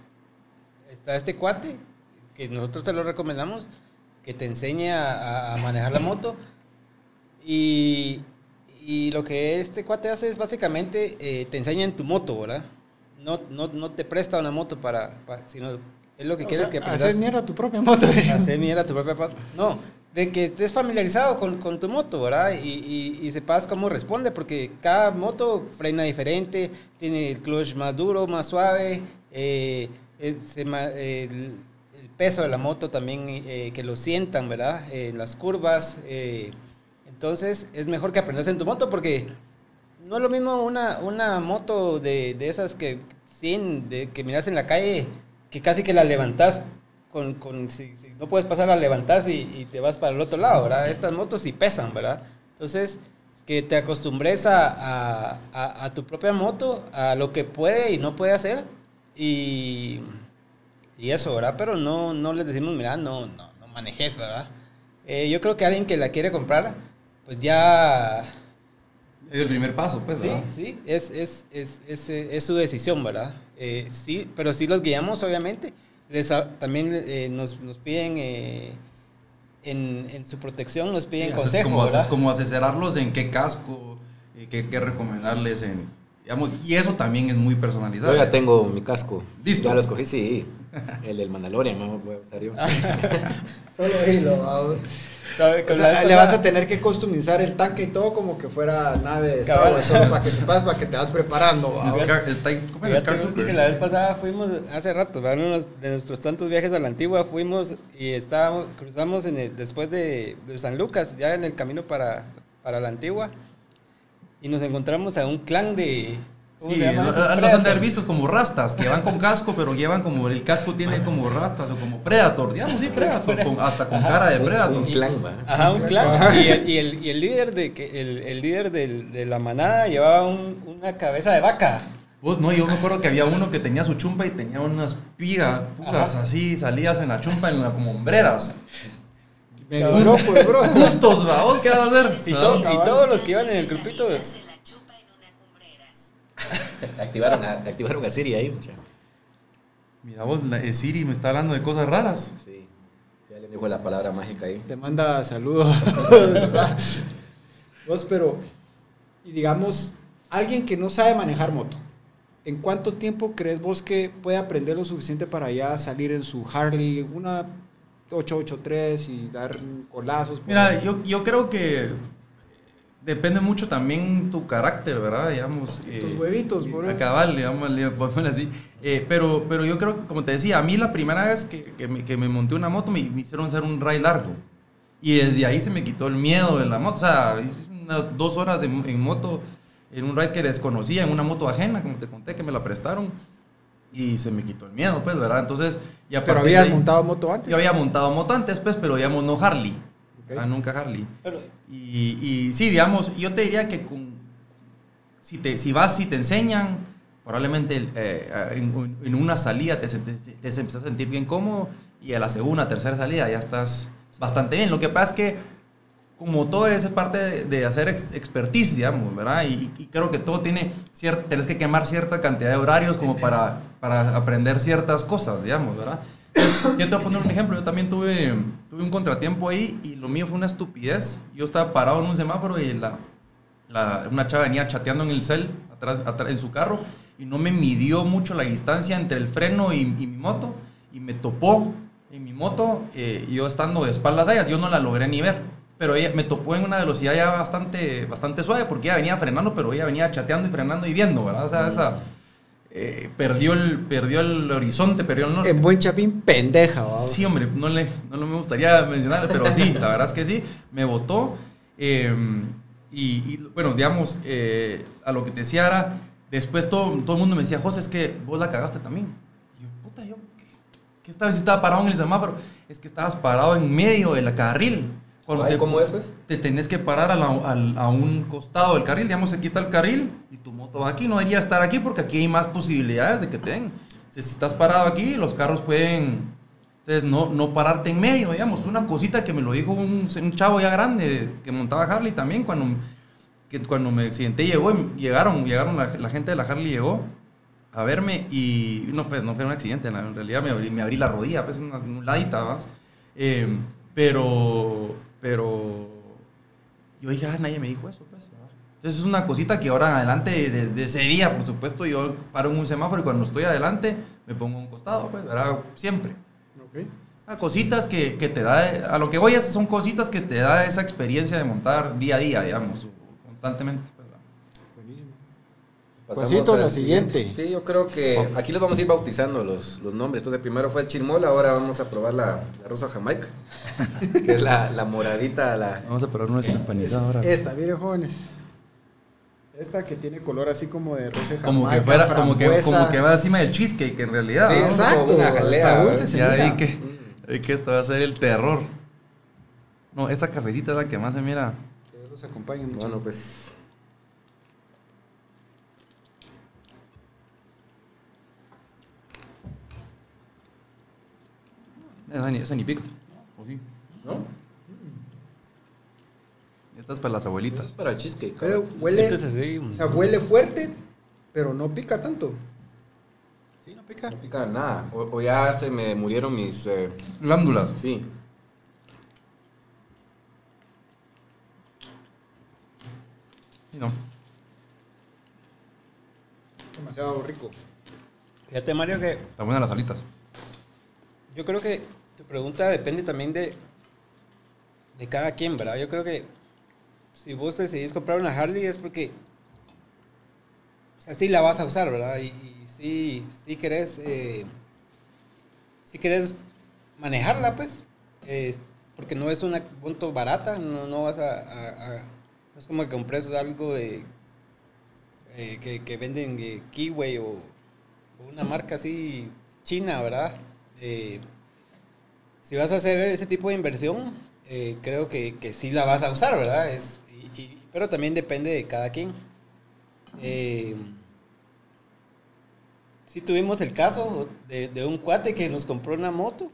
está este cuate, que nosotros te lo recomendamos, que te enseñe a, a- a manejar la moto. Y, y lo que este cuate hace es básicamente eh, te enseña en tu moto, ¿verdad? No, no, no te presta una moto para, para- sino es lo que O quieres sea, que hacer aprendas. mierda tu propia moto. Hacer mierda tu propia moto. No, de que estés familiarizado con, con tu moto, ¿verdad? Y, y, y sepas cómo responde, porque cada moto frena diferente, tiene el clutch más duro, más suave, eh, eh, el, el peso de la moto también, eh, que lo sientan, ¿verdad? en las curvas. eh, entonces es mejor que aprendas en tu moto porque no es lo mismo una, una moto de, de esas que, 100, de, que miras en la calle, que casi que la levantas con, con si, si no puedes pasar, la levantas y, y te vas para el otro lado, ¿verdad? Estas motos sí pesan, ¿verdad? Entonces, que te acostumbres a, a, a- a tu propia moto, a lo que puede y no puede hacer, y, y eso, ¿verdad? Pero no, no les decimos, mira, no, no, no manejes, ¿verdad? Eh, yo creo que alguien que la quiere comprar, pues ya Es el primer paso, pues. Sí, ¿verdad? sí, es, es, es, es, eh, es su decisión, ¿verdad? Eh, sí, pero sí los guiamos, obviamente. Les a- también eh, nos, nos piden, eh, en, en su protección, nos piden Sí, haces consejo, como, como asesorarlos en qué casco, eh, qué, qué recomendarles en, digamos, y eso también es muy personalizado. Yo ya tengo mi casco. ¿Listo? Ya lo escogí, sí. El del Mandalorian, no voy a usar yo. Solo hilo. O Con sea, la le vas a tener que customizar el tanque y todo como que fuera nave de Star Cabal. Wars, solo para que sepas, para que te vas preparando. ¿va? Scar- el ¿Cómo es? Que la vez pasada fuimos, hace rato, ¿verdad? uno de nuestros tantos viajes a la antigua, fuimos y estábamos, cruzamos en el- después de, de San Lucas, ya en el camino para, para la antigua, y nos encontramos a un clan de... ¿Cómo Sí, esos los han de haber visto como rastas, que van con casco, pero llevan como, el casco tiene como rastas o como Predator, digamos, sí, Predator, con- hasta con cara de Predator. Un clan, va. Ajá, un clan. Y el, y el, y el líder, de, que, el, el líder del- de la manada llevaba un- una cabeza de vaca. Vos no, yo me acuerdo que había uno que tenía su chumpa y tenía unas pigas, pugas así, salías en la chumpa en la, como hombreras. Bro. Justos, va, vos qué vas a hacer. Y, ¿Ah? to- y todos los que iban en el grupito... Activaron a, activaron a Siri ahí, mucha. Mira vos, la, eh, Siri me está hablando de cosas raras. Sí. Sí, alguien dijo la palabra mágica ahí. Te manda saludos. Vos, pero, y digamos, alguien que no sabe manejar moto, ¿en cuánto tiempo crees vos que puede aprender lo suficiente para ya salir en su Harley, una 883 y dar colazos? Mira, yo, yo creo que depende mucho también tu carácter, ¿verdad? Digamos. Tus huevitos, por eso. cabal, digamos, le- pongámosle así. Eh, pero, pero yo creo, que, como te decía, a mí la primera vez que, que me, que me monté una moto me, me hicieron hacer un ride largo. Y desde ahí se me quitó el miedo de la moto. O sea, unas dos horas de- en moto, en un ride que desconocía, en una moto ajena, como te conté, que me la prestaron. Y se me quitó el miedo, pues, ¿verdad? Entonces, y a Pero habías ahí- montado moto antes. yo había montado moto antes, pues, pero digamos no Harley. Ok. Ah, nunca Harley. Pero, Y, y sí, digamos, yo te diría que con, si, te, si vas y te enseñan, probablemente eh, en, en una salida te, sientes- te empiezas a sentir bien cómodo y a la segunda, tercera salida ya estás bastante bien. Lo que pasa es que como todo es parte de, hacer ex- expertise, digamos, ¿verdad? Y, y creo que todo tiene, cier- tenés que quemar cierta cantidad de horarios como para, para aprender ciertas cosas, digamos, ¿verdad? Yo te voy a poner un ejemplo, yo también tuve, tuve un contratiempo ahí y lo mío fue una estupidez. Yo estaba parado en un semáforo y la, la- una chava venía chateando en el cel, atrás, atrás, en su carro, y no me midió mucho la distancia entre el freno y, y mi moto, y me topó en mi moto, eh, yo estando de espaldas a ellas, yo no la logré ni ver. Pero ella me topó en una velocidad ya bastante, bastante suave, porque ella venía frenando, pero ella venía chateando y frenando y viendo, ¿verdad? O sea, esa, eh, perdió, el, perdió el horizonte, perdió el norte. En buen chapín, pendeja. Sí, hombre, no, le, no, me gustaría mencionar, pero sí, la verdad es que sí, me votó. eh, y, y, bueno, digamos, eh, a lo que te decía era, después todo, todo el mundo me decía, José, es que vos la cagaste también. Y yo, puta, yo, ¿qué, qué estaba? Si estaba parado en el semáforo, es que estabas parado en medio del carril. Cuando Ay, te- ¿Cómo es, pues? te tenés que parar a, la- al- a un costado del carril. Digamos, aquí está el carril y tu moto va aquí. No debería estar aquí porque aquí hay más posibilidades de que te den. Entonces, si estás parado aquí, los carros pueden. Entonces, no, no pararte en medio, digamos. Una cosita que me lo dijo un, un chavo ya grande que montaba Harley también cuando, que cuando me accidenté. Llegó, llegaron, llegaron la, la gente de la Harley llegó a verme y no, pues no fue un accidente, en realidad me abrí, me abrí la rodilla, pues una, un ladita, ¿vamos? Eh, pero, pero yo dije, ah, nadie me dijo eso, pues. Entonces es una cosita que ahora en adelante, desde ese día, por supuesto, yo paro en un semáforo y cuando estoy adelante me pongo a un costado, pues, ¿verdad? Siempre. Ok. Ah, cositas que, que te da, a lo que voy es, son cositas que te da esa experiencia de montar día a día, digamos, constantemente. Pasamos Juancito, al la siguiente. Sí, yo creo que aquí los vamos a ir bautizando los, los nombres. Entonces, primero fue el chirmol, ahora vamos a probar la, la rosa jamaica, que es la, la moradita, la... Vamos a probar nuestra empanizada ahora. Esta, miren jóvenes. Esta que tiene color así como de rosa Como que jamaica, fuera, como que, como que va encima del cheesecake en realidad. Sí, exacto, como una jalea. dulce. Ya vi que, vi que esto va a ser el terror. No, esta cafecita es la que más se mira. Que los acompañe mucho. Bueno, pues... Esa ni, esa ni pica. ¿O sí? ¿No? Esta es para las Eso abuelitas. es para el cheesecake. Pero huele, Esto es así. o sea, huele fuerte, pero no pica tanto. Sí, no pica. No pica nada. O, o ya se me murieron mis... eh, Glándulas. sí. Sí, no. Demasiado rico. Fíjate, Mario, que Están buenas las alitas. yo creo que pregunta depende también de, de cada quien, ¿verdad? Yo creo que si vos decidís comprar una Harley es porque, o sea, sí la vas a usar, ¿verdad? Y, y sí, sí querés, eh, sí querés manejarla, pues, eh, porque no es una punto barata, no, no vas a, no es como que compres algo de, eh, que, que venden eh, Kiwi o, o una marca así china, ¿verdad? Si vas a hacer ese tipo de inversión, eh, creo que, que sí la vas a usar, ¿verdad? Es, y- y- pero también depende de cada quien. Eh, sí tuvimos el caso de, de un cuate que nos compró una moto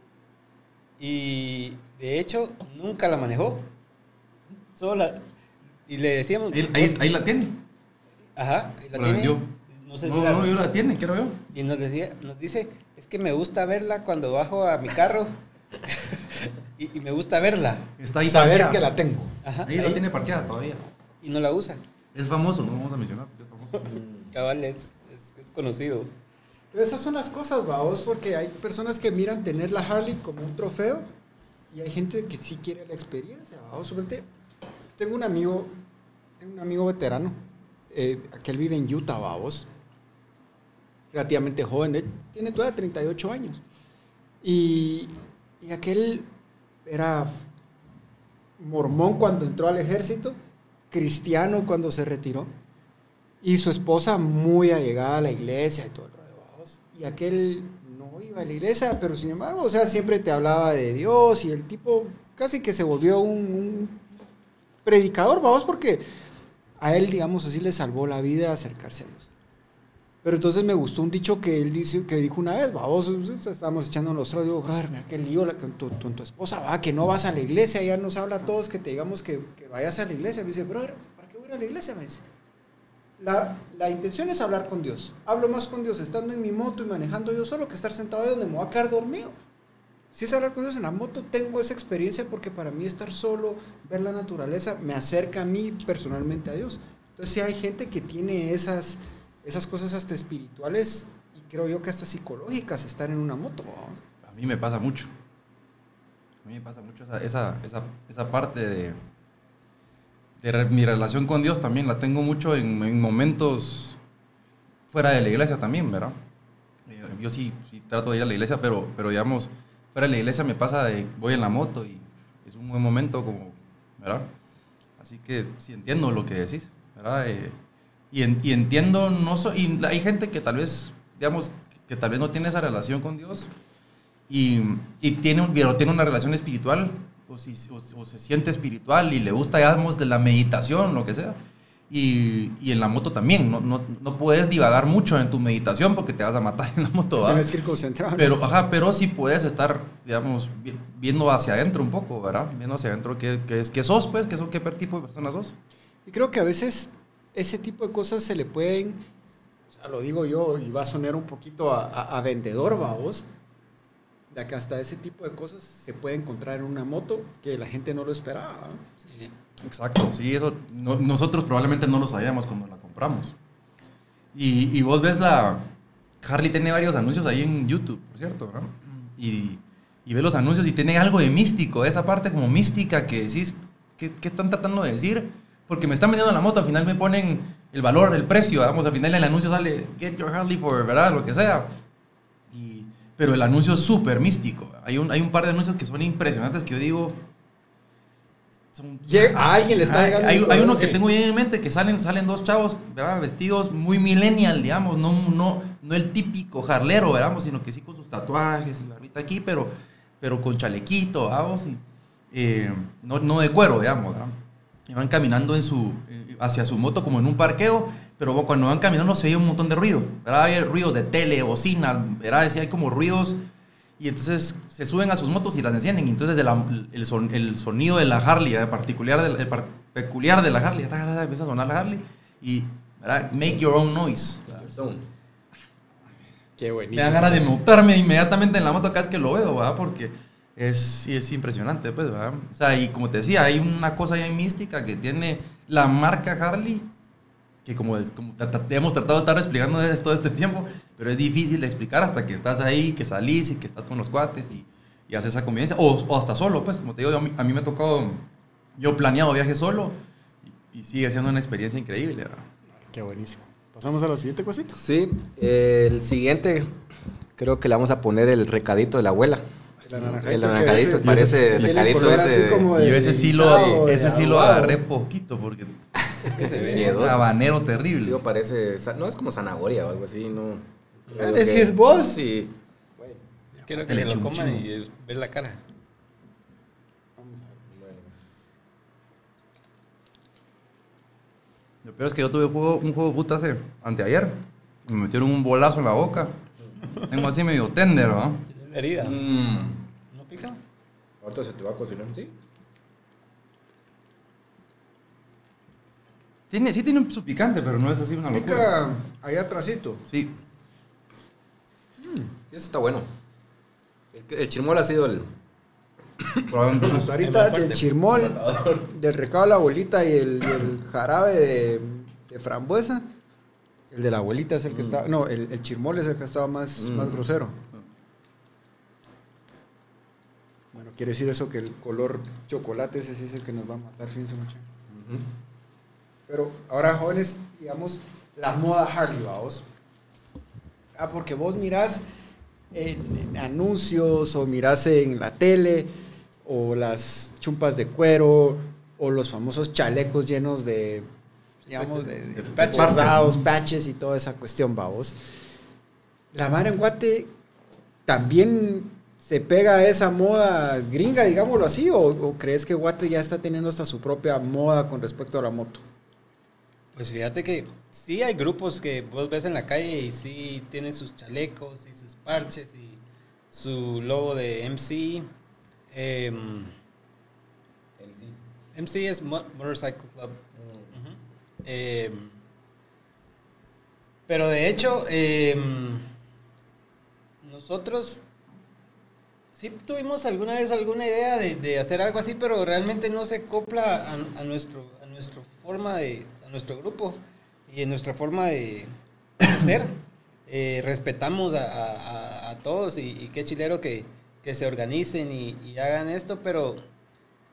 y de hecho nunca la manejó. Solo la- y le decíamos... Ahí, ahí- ahí la tiene. Ajá, ahí la tiene. No sé No, si la- no, yo la tiene, quiero yo. y nos decía, nos dice, es que me gusta verla cuando bajo a mi carro. y, y me gusta verla. Está ahí Saber parqueada. que la tengo. Ajá, Ahí, ahí, la tiene parqueada todavía. Y no la usa. Es famoso, no vamos a mencionar porque es famoso. Cabal, es, es- es conocido. Pero esas son las cosas, vamos, porque hay personas que miran tener la Harley como un trofeo y hay gente que sí quiere la experiencia. Suponte, Tengo un amigo, tengo un amigo veterano, eh, que él vive en Utah, vamos. Relativamente joven, él tiene todavía 38 años. Y, y aquel era mormón cuando entró al ejército, cristiano cuando se retiró. Y su esposa muy allegada a la iglesia y todo el rollo. Y aquel no iba a la iglesia, pero sin embargo, o sea, siempre te hablaba de Dios y el tipo casi que se volvió un, un predicador, vamos, porque a él, digamos así, le salvó la vida acercarse a Dios. Pero entonces me gustó un dicho que él dice, que dijo una vez, vamos, estábamos echando los trozos, digo, brother, mira qué lío la- con tu, tu esposa, va, que no vas a la iglesia, ya nos habla a todos que te digamos que, que vayas a la iglesia. Me dice, brother, ¿para qué voy a ir a la iglesia? Me dice. La, la intención es hablar con Dios. Hablo más con Dios estando en mi moto y manejando yo solo que estar sentado ahí donde me voy a quedar dormido. Si es hablar con Dios en la moto, tengo esa experiencia porque para mí estar solo, ver la naturaleza, me acerca a mí personalmente a Dios. Entonces, sí hay gente que tiene esas, esas cosas hasta espirituales y creo yo que hasta psicológicas estar en una moto. A mí me pasa mucho. A mí me pasa mucho esa, esa, esa, parte de, de mi relación con Dios también. La tengo mucho en, en momentos fuera de la iglesia también, ¿verdad? Eh, Yo sí, sí trato de ir a la iglesia, pero, pero digamos, fuera de la iglesia me pasa de voy en la moto y es un buen momento como, ¿verdad? Así que sí entiendo lo que decís, ¿verdad? Eh, y, en- y entiendo, no so- y hay gente que tal vez, digamos, que tal vez no tiene esa relación con Dios y, y tiene, un, tiene una relación espiritual o, si, o, o se siente espiritual y le gusta, digamos, de la meditación, lo que sea. Y, y en la moto también, no, no, no puedes divagar mucho en tu meditación porque te vas a matar en la moto. ¿va? Tienes que ir concentrado. Pero, ajá, pero sí puedes estar, digamos, vi- viendo hacia adentro un poco, ¿verdad? Viendo hacia adentro qué, qué, es, qué sos, pues, qué, sos, qué tipo de persona sos. Y creo que a veces ese tipo de cosas se le pueden, o sea, lo digo yo y va a sonar un poquito a, a- a vendedor, vamos, de que hasta ese tipo de cosas se puede encontrar en una moto que la gente no lo esperaba. Sí. Exacto, sí, eso no- nosotros probablemente no lo sabíamos cuando la compramos. Y, y vos ves la... Harley tiene varios anuncios ahí en YouTube, por cierto, ¿no? Y, y ves los anuncios y tiene algo de místico, esa parte como mística que decís, ¿qué, qué están tratando de decir? Porque me están vendiendo la moto, al final me ponen el valor, el precio, vamos, al final del anuncio sale, get your Harley for, ¿verdad? Lo que sea. Y, pero el anuncio es súper místico. Hay un, hay un par de anuncios que son impresionantes que yo digo... son- a alguien le está hay, llegando hay, el hay uno que tengo bien en mente que salen, salen dos chavos ¿verdad? vestidos muy millennial, digamos, no, no, no el típico jarlero, ¿verdad? sino que sí con sus tatuajes y barbita aquí, pero, pero con chalequito, vamos, y, eh, no, no de cuero, digamos. ¿verdad? Y van caminando en su, hacia su moto como en un parqueo, pero cuando van caminando se oye un montón de ruido, ¿verdad? Hay ruidos de tele, bocinas, ¿verdad? Sí, hay como ruidos y entonces se suben a sus motos y las encienden. Y entonces el, el, son- el sonido de la Harley, el particular de, el par- peculiar de la Harley, ta, ta, ta, empieza a sonar la Harley y ¿verdad? make your own noise. Qué Me buenísimo. dan ganas de montarme inmediatamente en la moto cada vez que lo veo, ¿verdad? Porque es, sí, es impresionante, pues, ¿verdad? O sea, y como te decía, hay una cosa ya mística que tiene la marca Harley, que como, es, como tra- tra- hemos tratado de estar explicando todo este tiempo, pero es difícil de explicar hasta que estás ahí, que salís y que estás con los cuates y, y haces esa convivencia, o, o hasta solo, pues, como te digo, a mí, a mí me ha tocado, yo he planeado viajes solo y, y sigue siendo una experiencia increíble, ¿verdad? Qué buenísimo. Pasamos a la siguiente cosita. Sí, eh, el siguiente creo que le vamos a poner el recadito de la abuela. El anaranjadito. El anaranjadito, ese- parece color ese de- Yo ese sí lo, de ese sí lo agarré poquito porque Es que se ve. Miedoso. habanero Sí, terrible. o parece, no es como zanahoria o algo así, no. Ah, ¿ese que- es vos? Sí. Quiero que El me lo coman y ver la cara. Lo peor es que yo tuve un juego, un juego de fútbol hace anteayer. Me metieron un bolazo en la boca. Tengo así medio tender, ¿no? ¿Tienes la herida? Mm. ¿No pica? Ahorita se te va a cocinar, ¿sí? Tiene, sí tiene su picante, pero no es así una locura. Pica ahí atrásito. Sí. Sí, ese está bueno. El, el chirmol ha sido el... Probablemente. Hasta ahorita más del chirmol, del recado de la abuelita y el, y el jarabe de, de frambuesa. El de la abuelita es el que estaba. No, el, el chirmol es el que estaba más, Mm. más grosero. Bueno, quiere decir eso que el color chocolate ese sí es el que nos va a matar, fíjense mucho. Pero ahora, jóvenes, digamos, la moda Harley, vamos. Ah, porque vos mirás en, en anuncios o mirás en la tele o las chumpas de cuero o los famosos chalecos llenos de, digamos, de, de patches. bordados, patches y toda esa cuestión, vamos. La mar en Guate también se pega a esa moda gringa, digámoslo así, o, o crees que Guate ya está teniendo hasta su propia moda con respecto a la moto? Pues fíjate que sí hay grupos que vos ves en la calle y sí tienen sus chalecos y sus parches y su logo de MC. Em, MC es Mo- Motorcycle Club. Ujú. Em, pero de hecho, em, nosotros sí tuvimos alguna vez alguna idea de, de hacer algo así, pero realmente no se acopla a, a nuestro, a nuestra forma de, a nuestro grupo y en nuestra forma de, ser. Eh, respetamos a, a- a- a todos y, y qué chilero que, que se organicen y, y hagan esto, pero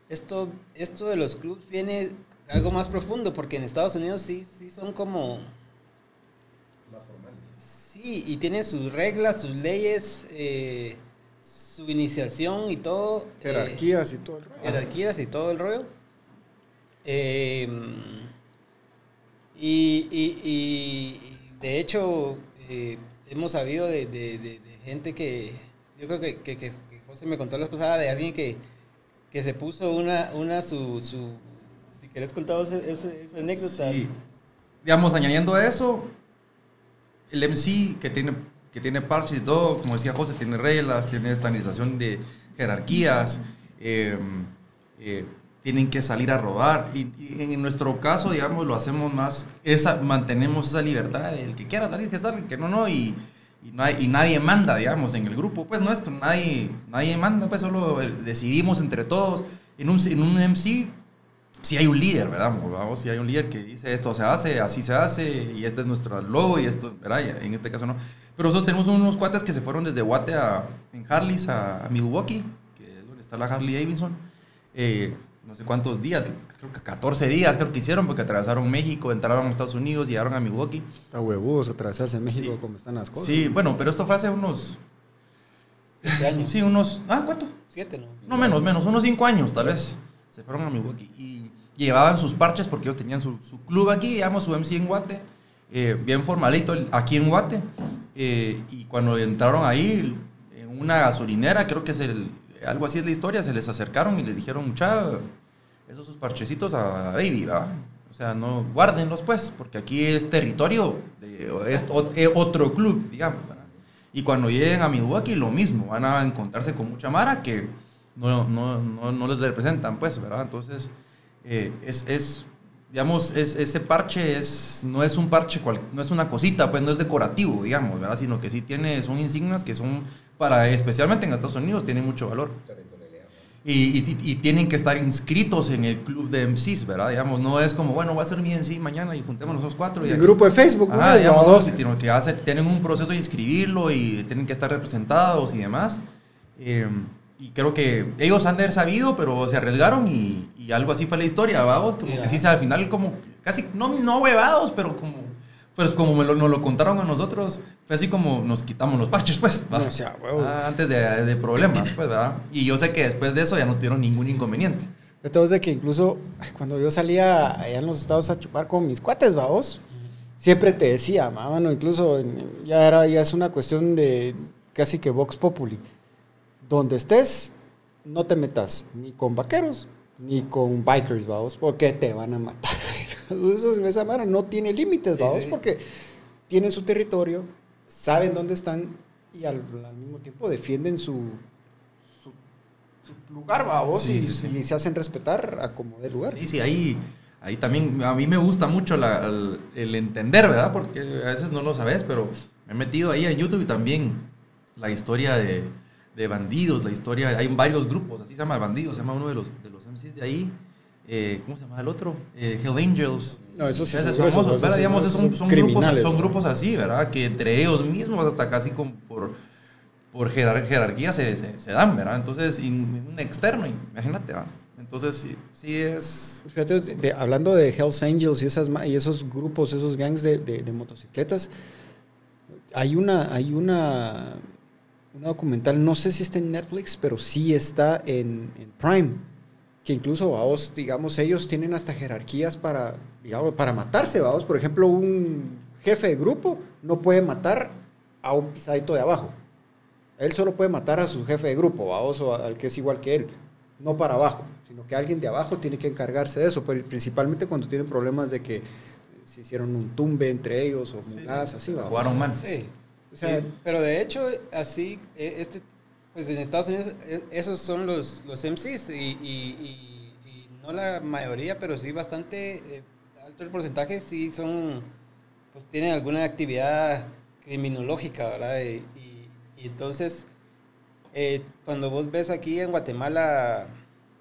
esto, esto de los clubs viene algo más profundo, porque en Estados Unidos sí, sí son como... Más formales. Sí, y tienen sus reglas, sus leyes, eh, su iniciación y todo. eh, Jerarquías y todo el rollo. jerarquías y todo el rollo. Eh, y, y- y- de hecho, eh, hemos sabido de, de- de- de gente que, yo creo que, que- que- que José me contó la pasada de alguien que, que se puso una, una su, su, si querés contar ese- ese- esa anécdota. Sí. Digamos, añadiendo a eso, el MC que tiene, que tiene parches y todo, como decía José, tiene reglas, tiene estandarización de jerarquías, eh, eh, tienen que salir a rodar. Y, y en nuestro caso, digamos, lo hacemos más, esa, mantenemos esa libertad, el que quiera salir, que salga, que no, no, y, y, no hay- y nadie manda, digamos, en el grupo, pues nuestro, nadie, nadie manda, pues solo eh, decidimos entre todos. En un, en un MC si hay un líder, ¿verdad? Vamos, si hay un líder que dice esto se hace, así se hace, y este es nuestro logo, y esto, ¿verdad? Y en este caso no. Pero nosotros tenemos unos cuates que se fueron desde Guate a, en Harleys a, a Milwaukee, que es donde está la Harley Davidson. Eh, no sé cuántos días, creo que 14 días creo que hicieron porque atravesaron México, entraron a Estados Unidos, llegaron a Milwaukee. Está huevudos atravesarse en México Sí. como están las cosas. Sí, bueno, pero esto fue hace unos, Siete años. sí, unos, ah, ¿cuánto? Siete, ¿no? No menos, menos, unos 5 años tal vez. Se fueron a Milwaukee y llevaban sus parches porque ellos tenían su, su club aquí, digamos, su MC en Guate, eh, bien formalito aquí en Guate. eh, y cuando entraron ahí, en una gasolinera, creo que es el, algo así es la historia, se les acercaron y les dijeron, mucha, esos sus parchecitos a Baby, ¿va? O sea, no, guárdenlos pues, porque aquí es territorio de es eh, otro club, digamos. Y cuando lleguen a Milwaukee, lo mismo, van a encontrarse con mucha mara que no, no, no, no les representan, pues, ¿verdad? Entonces, eh, es, es, digamos, es, ese parche es, no es un parche, cual- no es una cosita, pues no es decorativo, digamos, ¿verdad? Sino que sí tiene, son insignias que son para, especialmente en Estados Unidos, tienen mucho valor. Y, y, tienen que estar inscritos en el club de MCs, ¿verdad? Digamos, no es como, bueno, va a ser mi MC mañana y juntemos los cuatro. Y El aquí- grupo de Facebook, ¿no? Ah, digamos, no, si tienen que hacer, tienen un proceso de inscribirlo y tienen que estar representados y demás. Eh, y creo que ellos han de haber sabido, pero se arriesgaron y, y algo así fue la historia, vamos. Como Sí, que sí, al final como casi, no, no huevados, pero como, pues como me lo, nos lo contaron a nosotros, fue así como nos quitamos los parches, pues. o sea, huevos. Ah, antes de, de problemas, pues, ¿verdad? Y yo sé que después de eso ya no tuvieron ningún inconveniente. Entonces, de que incluso cuando yo salía allá en los estados a chupar con mis cuates, vaos, siempre te decía, "Ma, mano, incluso ya, era, ya es una cuestión de casi que Vox Populi. Donde estés, no te metas ni con vaqueros ni con bikers, vaos, porque te van a matar. Eso, esa mano no tiene límites, Sí, sí. porque tienen su territorio, saben dónde están y al, al mismo tiempo defienden su, su, su lugar, vaos, Sí, y, se hacen respetar a como de lugar. Sí, sí, ahí, ahí también a mí me gusta mucho la- el, el entender, ¿verdad? Porque a veces no lo sabes, pero me he metido ahí en YouTube y también la historia de, de bandidos, la historia, hay varios grupos, así se llama Bandidos, se llama uno de los, de los MCs de ahí. Eh, ¿Cómo se llama el otro? Eh, Hell Angels. No, eso sí es famoso, gruesos, ¿verdad? esos Digamos, son son, son grupos, son grupos así, ¿verdad? Que entre ellos mismos, hasta casi como por, por jerar- jerarquía se, se, se dan, ¿verdad? Entonces, y un externo, imagínate, ¿verdad? Entonces, sí, sí es... Fíjate, de- hablando de Hells Angels y, esas, y esos grupos, esos gangs de, de- de motocicletas, hay una, hay una, una documental, no sé si está en Netflix, pero sí está en, en Prime, que incluso, vamos, digamos, ellos tienen hasta jerarquías para, digamos, para matarse, vamos, por ejemplo, un jefe de grupo no puede matar a un pisadito de abajo. Él solo puede matar a su jefe de grupo, vamos, o al que es igual que él, no para abajo, sino que alguien de abajo tiene que encargarse de eso, pero principalmente cuando tienen problemas de que se hicieron un tumbe entre ellos o sí, sí, así, vamos. Jugaron mal. Sí. O sea, Sí, pero de hecho, así, eh, este, pues en Estados Unidos, eh, esos son los, los MCs y, y- y- y no la mayoría, pero sí bastante eh, alto el porcentaje, sí son, pues tienen alguna actividad criminológica, ¿verdad? Y, entonces, eh, cuando vos ves aquí en Guatemala,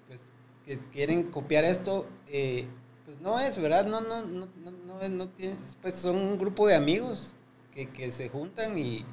pues que quieren copiar esto, eh, pues no es, ¿verdad? No, no, no, no, no, no tiene, pues son un grupo de amigos que, que se juntan y,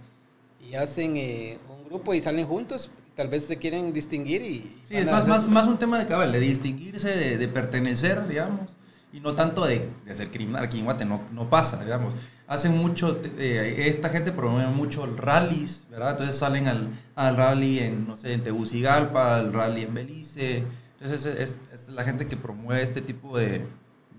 y hacen eh, un grupo y salen juntos, tal vez se quieren distinguir y... Sí, es más, más, más un tema de cabal, de distinguirse, de, de pertenecer, digamos, y no tanto de, de ser criminal. Aquí en Guate no, no pasa, digamos. Hacen mucho, eh, esta gente promueve mucho el rallies, ¿verdad? Entonces salen al, al rally en, no sé, en Tegucigalpa, al rally en Belice. Entonces es, es- es la gente que promueve este tipo de,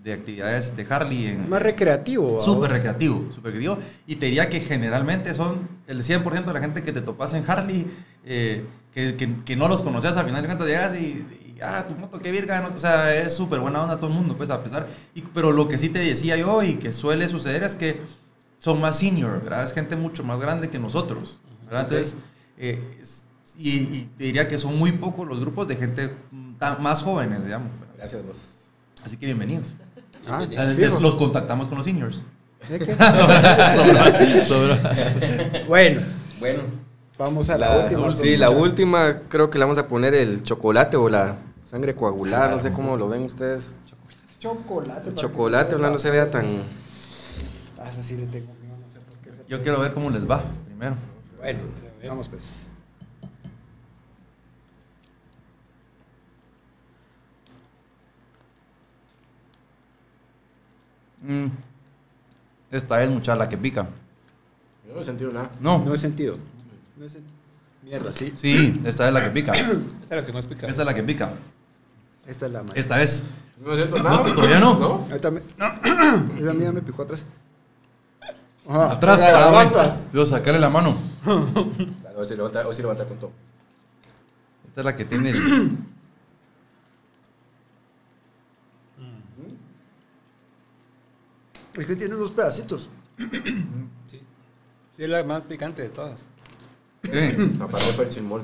de actividades de Harley en, más recreativo. Súper recreativo, súper recreativo. Y te diría que generalmente son el 100% de la gente que te topas en Harley, eh, que, que, que no los conocías al final de cuentas llegas y, y, ah, tu moto, qué virga. ¿no? O sea, es súper buena onda todo el mundo, pues a pesar. Y, pero lo que sí te decía yo y que suele suceder es que son más senior, ¿verdad? Es gente mucho más grande que nosotros, ¿verdad? Entonces, eh, y, y te diría que son muy pocos los grupos de gente mm, tan- más jóvenes, digamos. Gracias vos. Así que bienvenidos. Ah, fijo. los contactamos con los seniors. ¿De qué? Sobre- bueno, Bueno, vamos a la, la, última. sí, la última creo que le vamos a poner el chocolate o la sangre coagulada, no sé cómo lo ven ustedes. Chocolate. El chocolate, ojalá no se vea tan... Ah, esa sí le tengo miedo, no sé por qué. Yo quiero ver cómo les va primero. Bueno, vamos pues. Mm. Esta es mucha la que pica. Yo no he sentido nada. No. No he sentido. No he sentido. Mierda, sí. Sí, esta es la que pica. Esta es la que más pica. Esta es la que pica. Esta es la más. Esta es. No siento No, nada. todavía no. ¿No? Ahorita me... Esa mía me picó atrás. Ajá. Atrás. Ah. Dios, sacarle la mano. Hoy sí levanta, hoy sí levanta con todo. Esta es la que tiene el. Es que tiene unos pedacitos. Sí. Sí, es la más picante de todas. para mí fue el chismol.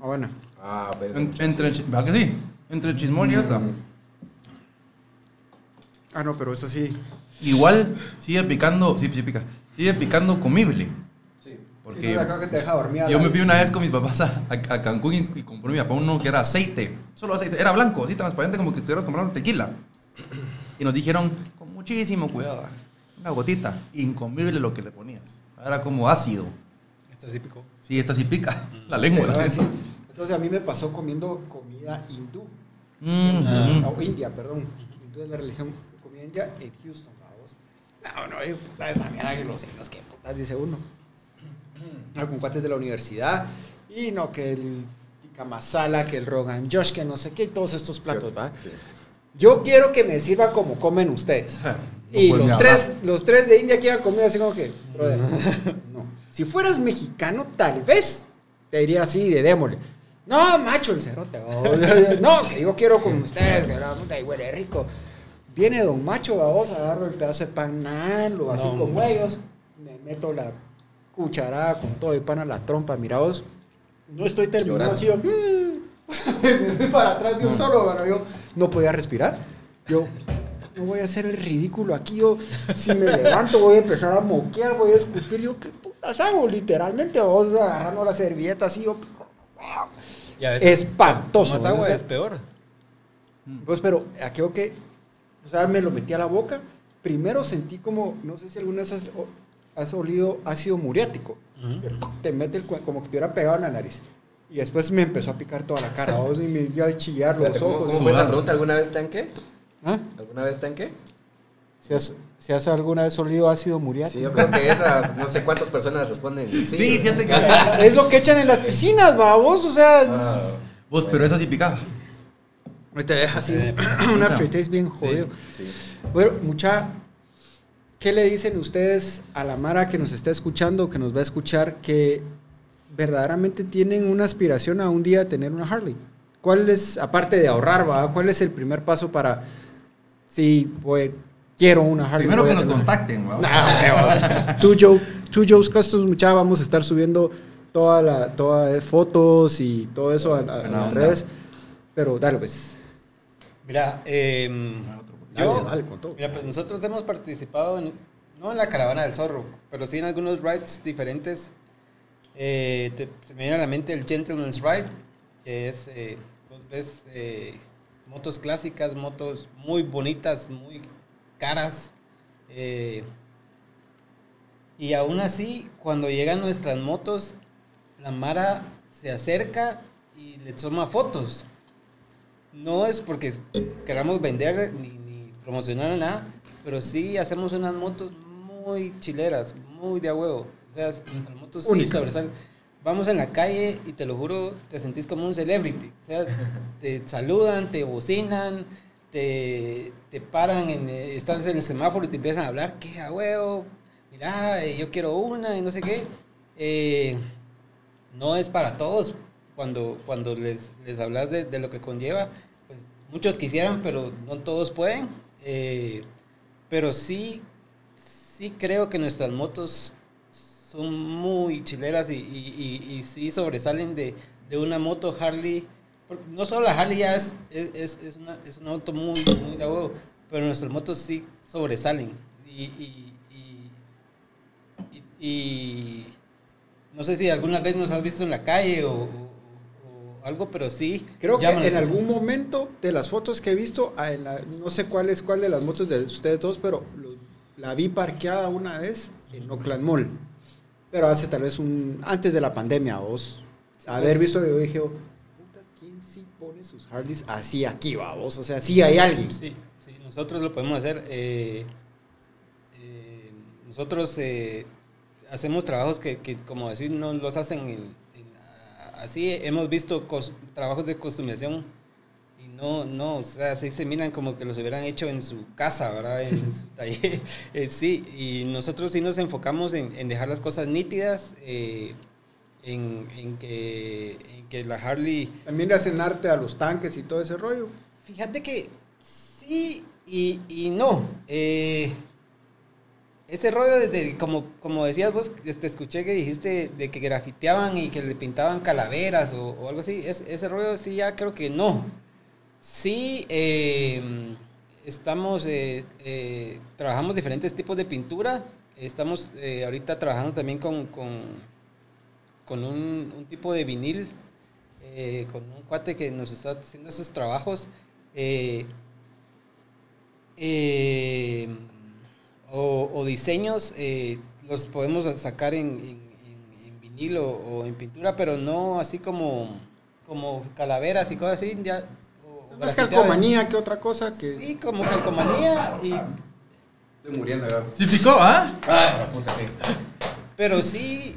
Ah, bueno. Ah, pero. en- entre el ¿Verdad que sí? Entre el chismol y esta. Ah, no, pero esta sí. Igual sigue picando. Sí, sí pica. Sigue picando comible. Sí. Porque Sí, no, acá que te deja dormir. a Yo me fui una vez con mis papás a, a- a Cancún y, y compré mi papá uno que era aceite. Solo aceite. Era blanco, así transparente como que estuvieras comprando tequila. Y nos dijeron, muchísimo cuidado, una gotita, incomible lo que le ponías. Era como ácido. Esta sí picó. Sí, esta sí pica. La lengua, la Ah, sí. Entonces a mí me pasó comiendo comida hindú. Mm, mm. O India, perdón. Entonces la religión comida india en Houston, vamos. No, no, eh, puta, esa mierda que los signos, qué putas, dice uno. Ah, Con cuates de la universidad. Y no, que el tikka masala, que el rogan josh, que no sé qué, y todos estos platos, ¿va? Sí. Yo quiero que me sirva como comen ustedes. No y los tres, los tres de India que iban conmigo así como que, brother, no. Si fueras mexicano, tal vez te diría así de démosle. No, macho, el cerote. No, que yo quiero con ustedes, que la puta y huele rico. Viene don macho, vamos, agarro el pedazo de pan nan, lo así No, con huellos, me meto la cucharada con todo y pan a la trompa, mira vos. No estoy terminado así, yo. me para atrás de un solo, yo no podía respirar. Yo, no voy a hacer el ridículo aquí, yo, si me levanto voy a empezar a moquear, voy a escupir, yo, ¿qué putas hago? Literalmente, vos agarrando la servilleta así, yo, Y a veces, espantoso. Más agua O sea, es peor. pues, pero aquello que, o sea, me lo metí a la boca. Primero sentí como, no sé si alguna vez has, has olido ácido muriático. Te mete el, como que te hubiera pegado en la nariz. Y después me empezó a picar toda la cara. vos, y me dio a chillar los Espérate, ¿Cómo, ojos. cómo fue esa pregunta? ¿Alguna vez qué? ¿Ah? ¿Alguna vez qué? ¿Si has, si has alguna vez olido ácido muriático? Sí, yo creo que esa, no sé cuántas personas responden. Sí, Sí, fíjate que. es lo que echan en las piscinas, babos. O sea, Ah, Vos, pero esa sí picaba. te deja así Sí. un aftertaste bien jodido. sí. Bueno, mucha, ¿qué le dicen ustedes a la Mara que nos está escuchando, que nos va a escuchar, que verdaderamente tienen una aspiración a un día tener una Harley? ¿Cuál es, aparte de ahorrar, ¿va? cuál es el primer paso para, si pues, quiero una Harley? Primero que nos tener"? contacten, ¿no? Nah. Two Joe, Two Joe's Customs, mucha, vamos a estar subiendo toda la, todas fotos y todo eso a, a- las redes. Pero dale, pues. Mira, eh, yo, dale con todo. mira, pues nosotros hemos participado, en, no en la caravana del zorro, pero sí en algunos rides diferentes. Eh, se me viene a la mente el Gentleman's Ride, que es, eh, vos ves eh, motos clásicas, motos muy bonitas, muy caras. eh, y aún así, cuando llegan nuestras motos, la Mara se acerca y le toma fotos. No es porque queramos vender ni, ni promocionar nada, pero sí hacemos unas motos muy chileras, muy de a huevo. O sea, nuestras motos sí sobresalen. Vamos en la calle y te lo juro, te sentís como un celebrity. O sea, te saludan, te bocinan, te, te paran, en, eh, estás en el semáforo y te empiezan a hablar, ¿qué a huevo? Mira, eh, yo quiero una y no sé qué. Eh, no es para todos. Cuando, cuando les, les hablas de, de lo que conlleva, pues muchos quisieran, pero no todos pueden. Eh, pero sí, sí creo que nuestras motos son muy chileras y, y, y- y sí sobresalen de, de una moto Harley. No solo la Harley ya es, es, es- una, es una moto muy, muy de huevo, pero nuestras motos sí sobresalen. Y, y, y- y- y no sé si alguna vez nos has visto en la calle o, o- algo, pero sí. Creo que en atención. algún momento de las fotos que he visto, ah, en la- no sé cuál es cuál de las motos de ustedes dos, pero lo- la vi parqueada una vez en Oakland Mall. Pero hace tal vez un. antes de la pandemia, vos. Haber pues. visto, yo dije, oh, puta, ¿quién sí pone sus Harleys así aquí, va vos? O sea, sí hay alguien. Sí, sí, nosotros lo podemos hacer. eh, nosotros eh, hacemos trabajos que, que, como decir, no los hacen en- así. Hemos visto cos- trabajos de customización y no, no, o sea, sí se miran como que los hubieran hecho en su casa, ¿verdad? En su taller. Eh, sí, y nosotros sí nos enfocamos en, en dejar las cosas nítidas, eh, en, en que, en que la Harley... También le hacen arte a los tanques y todo ese rollo. Fíjate que sí y, y no. Eh, ese rollo de, de- como, como decías vos, te escuché que dijiste de que grafiteaban y que le pintaban calaveras o, o algo así. Es- ese rollo sí ya creo que no. Sí, eh, estamos, eh, eh, trabajamos diferentes tipos de pintura. Estamos eh, ahorita trabajando también con, con, un, tipo de vinil, eh, con un cuate que nos está haciendo esos trabajos. eh, o, diseños, los podemos sacar en, en, vinil o, en pintura, pero no así como, como calaveras y cosas así. Más grafiteado. calcomanía que otra cosa que... Sí, como calcomanía, y, Estoy muriendo. Sí picó, ¿ah? Ah, puta, sí. pero sí,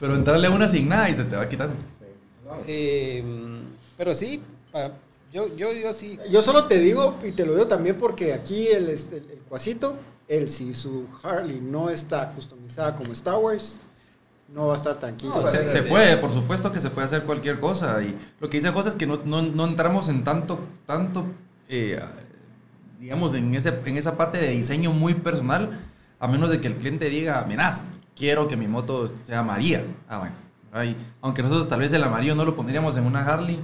Pero entrarle una sin nada y se te va quitando. eh, pero sí, yo, yo, yo sí. Yo solo te digo, y te lo digo también porque aquí el, este, el, el cuasito, él si su Harley no está customizada como Star Wars, no va a estar tranquilo. No, se, se puede, por supuesto que se puede hacer cualquier cosa. Y lo que dice José es que no, no- no entramos en tanto, tanto eh, digamos, en, ese, en esa parte de diseño muy personal, a menos de que el cliente diga, mirá, quiero que mi moto sea María. Ah, bueno. Ay, aunque nosotros tal vez el amarillo no lo pondríamos en una Harley,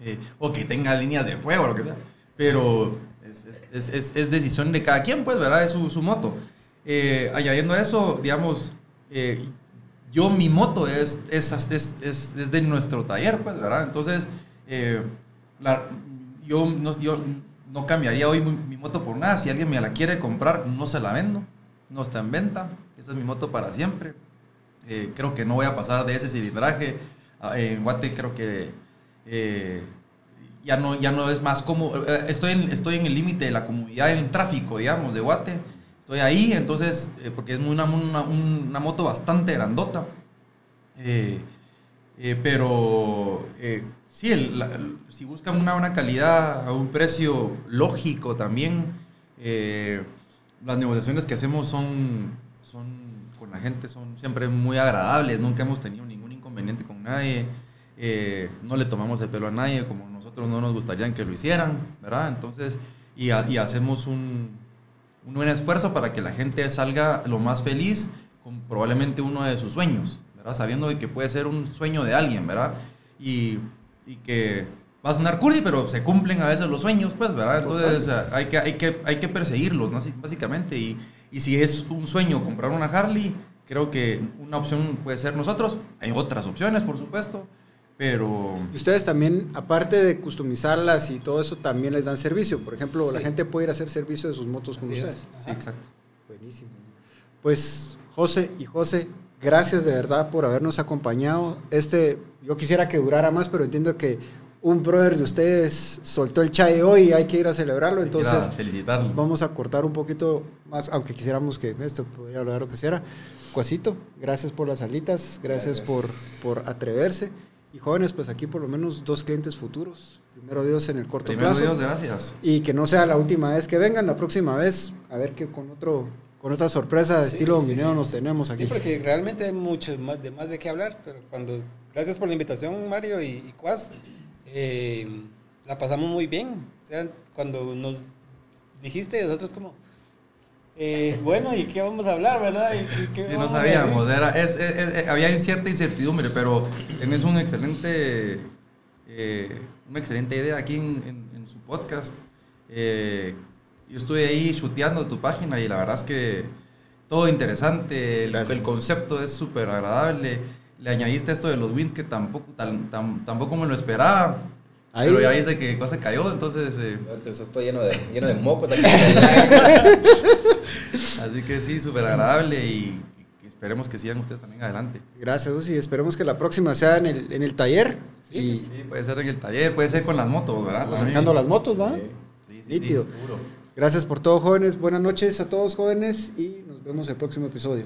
eh, o que tenga líneas de fuego, lo que sea. Pero es, es- es- es decisión de cada quien, pues, ¿verdad? Es su, su moto. Eh, añadiendo a eso, digamos, eh, yo mi moto es, es, es, es- de nuestro taller, pues, ¿verdad? Entonces, eh, yo, no, no cambiaría hoy mi, moto por nada. Si alguien me la quiere comprar, no se la vendo. No está en venta. Esa es mi moto para siempre. Eh, creo que no voy a pasar de ese cilindraje. Ah, En Guate creo que eh, ya, no, ya no es más como... Estoy en, estoy en el límite de la comunidad en tráfico, digamos, de Guate. Estoy ahí, entonces, eh, porque es una, una, una moto bastante grandota. Eh, eh, pero sí, si buscan una buena calidad a un precio lógico también, las negociaciones que hacemos son, son con la gente son siempre muy agradables, nunca hemos tenido ningún inconveniente con nadie, no le tomamos el pelo a nadie como nosotros no nos gustaría que lo hicieran, ¿verdad? Entonces, y, y hacemos un, un buen esfuerzo para que la gente salga lo más feliz con probablemente uno de sus sueños, ¿verdad? Sabiendo que puede ser un sueño de alguien, ¿verdad? Y, y que va a sonar cursi, pero se cumplen a veces los sueños, pues, ¿verdad? Entonces hay que, hay que, hay que perseguirlos, básicamente. Y, y si es un sueño comprar una Harley, creo que una opción puede ser nosotros. Hay otras opciones, por supuesto, pero... Y ustedes también, aparte de customizarlas y todo eso, también les dan servicio. Por ejemplo, la gente puede ir a hacer servicio de sus motos con Así es. ustedes. Sí, exacto. Buenísimo. Pues José y José, gracias de verdad por habernos acompañado. Este, yo quisiera que durara más, pero entiendo que un brother de ustedes soltó el chai hoy y hay que ir a celebrarlo. Entonces, felicitarlo. vamos a cortar un poquito más, aunque quisiéramos que esto podría hablar lo que sea. Cuasito, gracias por las alitas, gracias, Gracias. Por, por atreverse. Y jóvenes, pues aquí por lo menos dos clientes futuros. Primero Dios en el corto Primero plazo. Dios, gracias. Y que no sea la última vez que vengan, la próxima vez, a ver que con otro con otra sorpresa de Sí, estilo sí, domineo sí. nos tenemos aquí. Sí, porque realmente hay mucho más de, más de qué hablar, pero cuando... Gracias por la invitación, Mario y, y Cuas. Eh, la pasamos muy bien. O sea, cuando nos dijiste, nosotros como... eh, bueno, ¿y qué vamos a hablar, verdad? ¿Y- qué Sí, no sabíamos, era, es, es- es- había cierta incertidumbre, pero tenés un excelente, eh, una excelente idea aquí en, en- en su podcast. Eh, yo estuve ahí chuteando tu página y la verdad es que todo interesante, el, concepto es súper agradable. Le añadiste esto de los wins que tampoco, tan- tan- tampoco me lo esperaba. Ahí. Pero ya viste que cosa cayó, entonces... eh, Entonces estoy lleno de, lleno de mocos aquí. así que sí, súper agradable y, esperemos que sigan ustedes también adelante. Gracias, Uzi. Esperemos que la próxima sea en el, en el taller. Sí, y sí, sí, puede ser en el taller, puede ser con las motos, ¿verdad? pues, sacando las motos, ¿va? Sí, sí, sí, seguro. Gracias por todo, jóvenes. Buenas noches a todos, jóvenes. Y nos vemos el próximo episodio.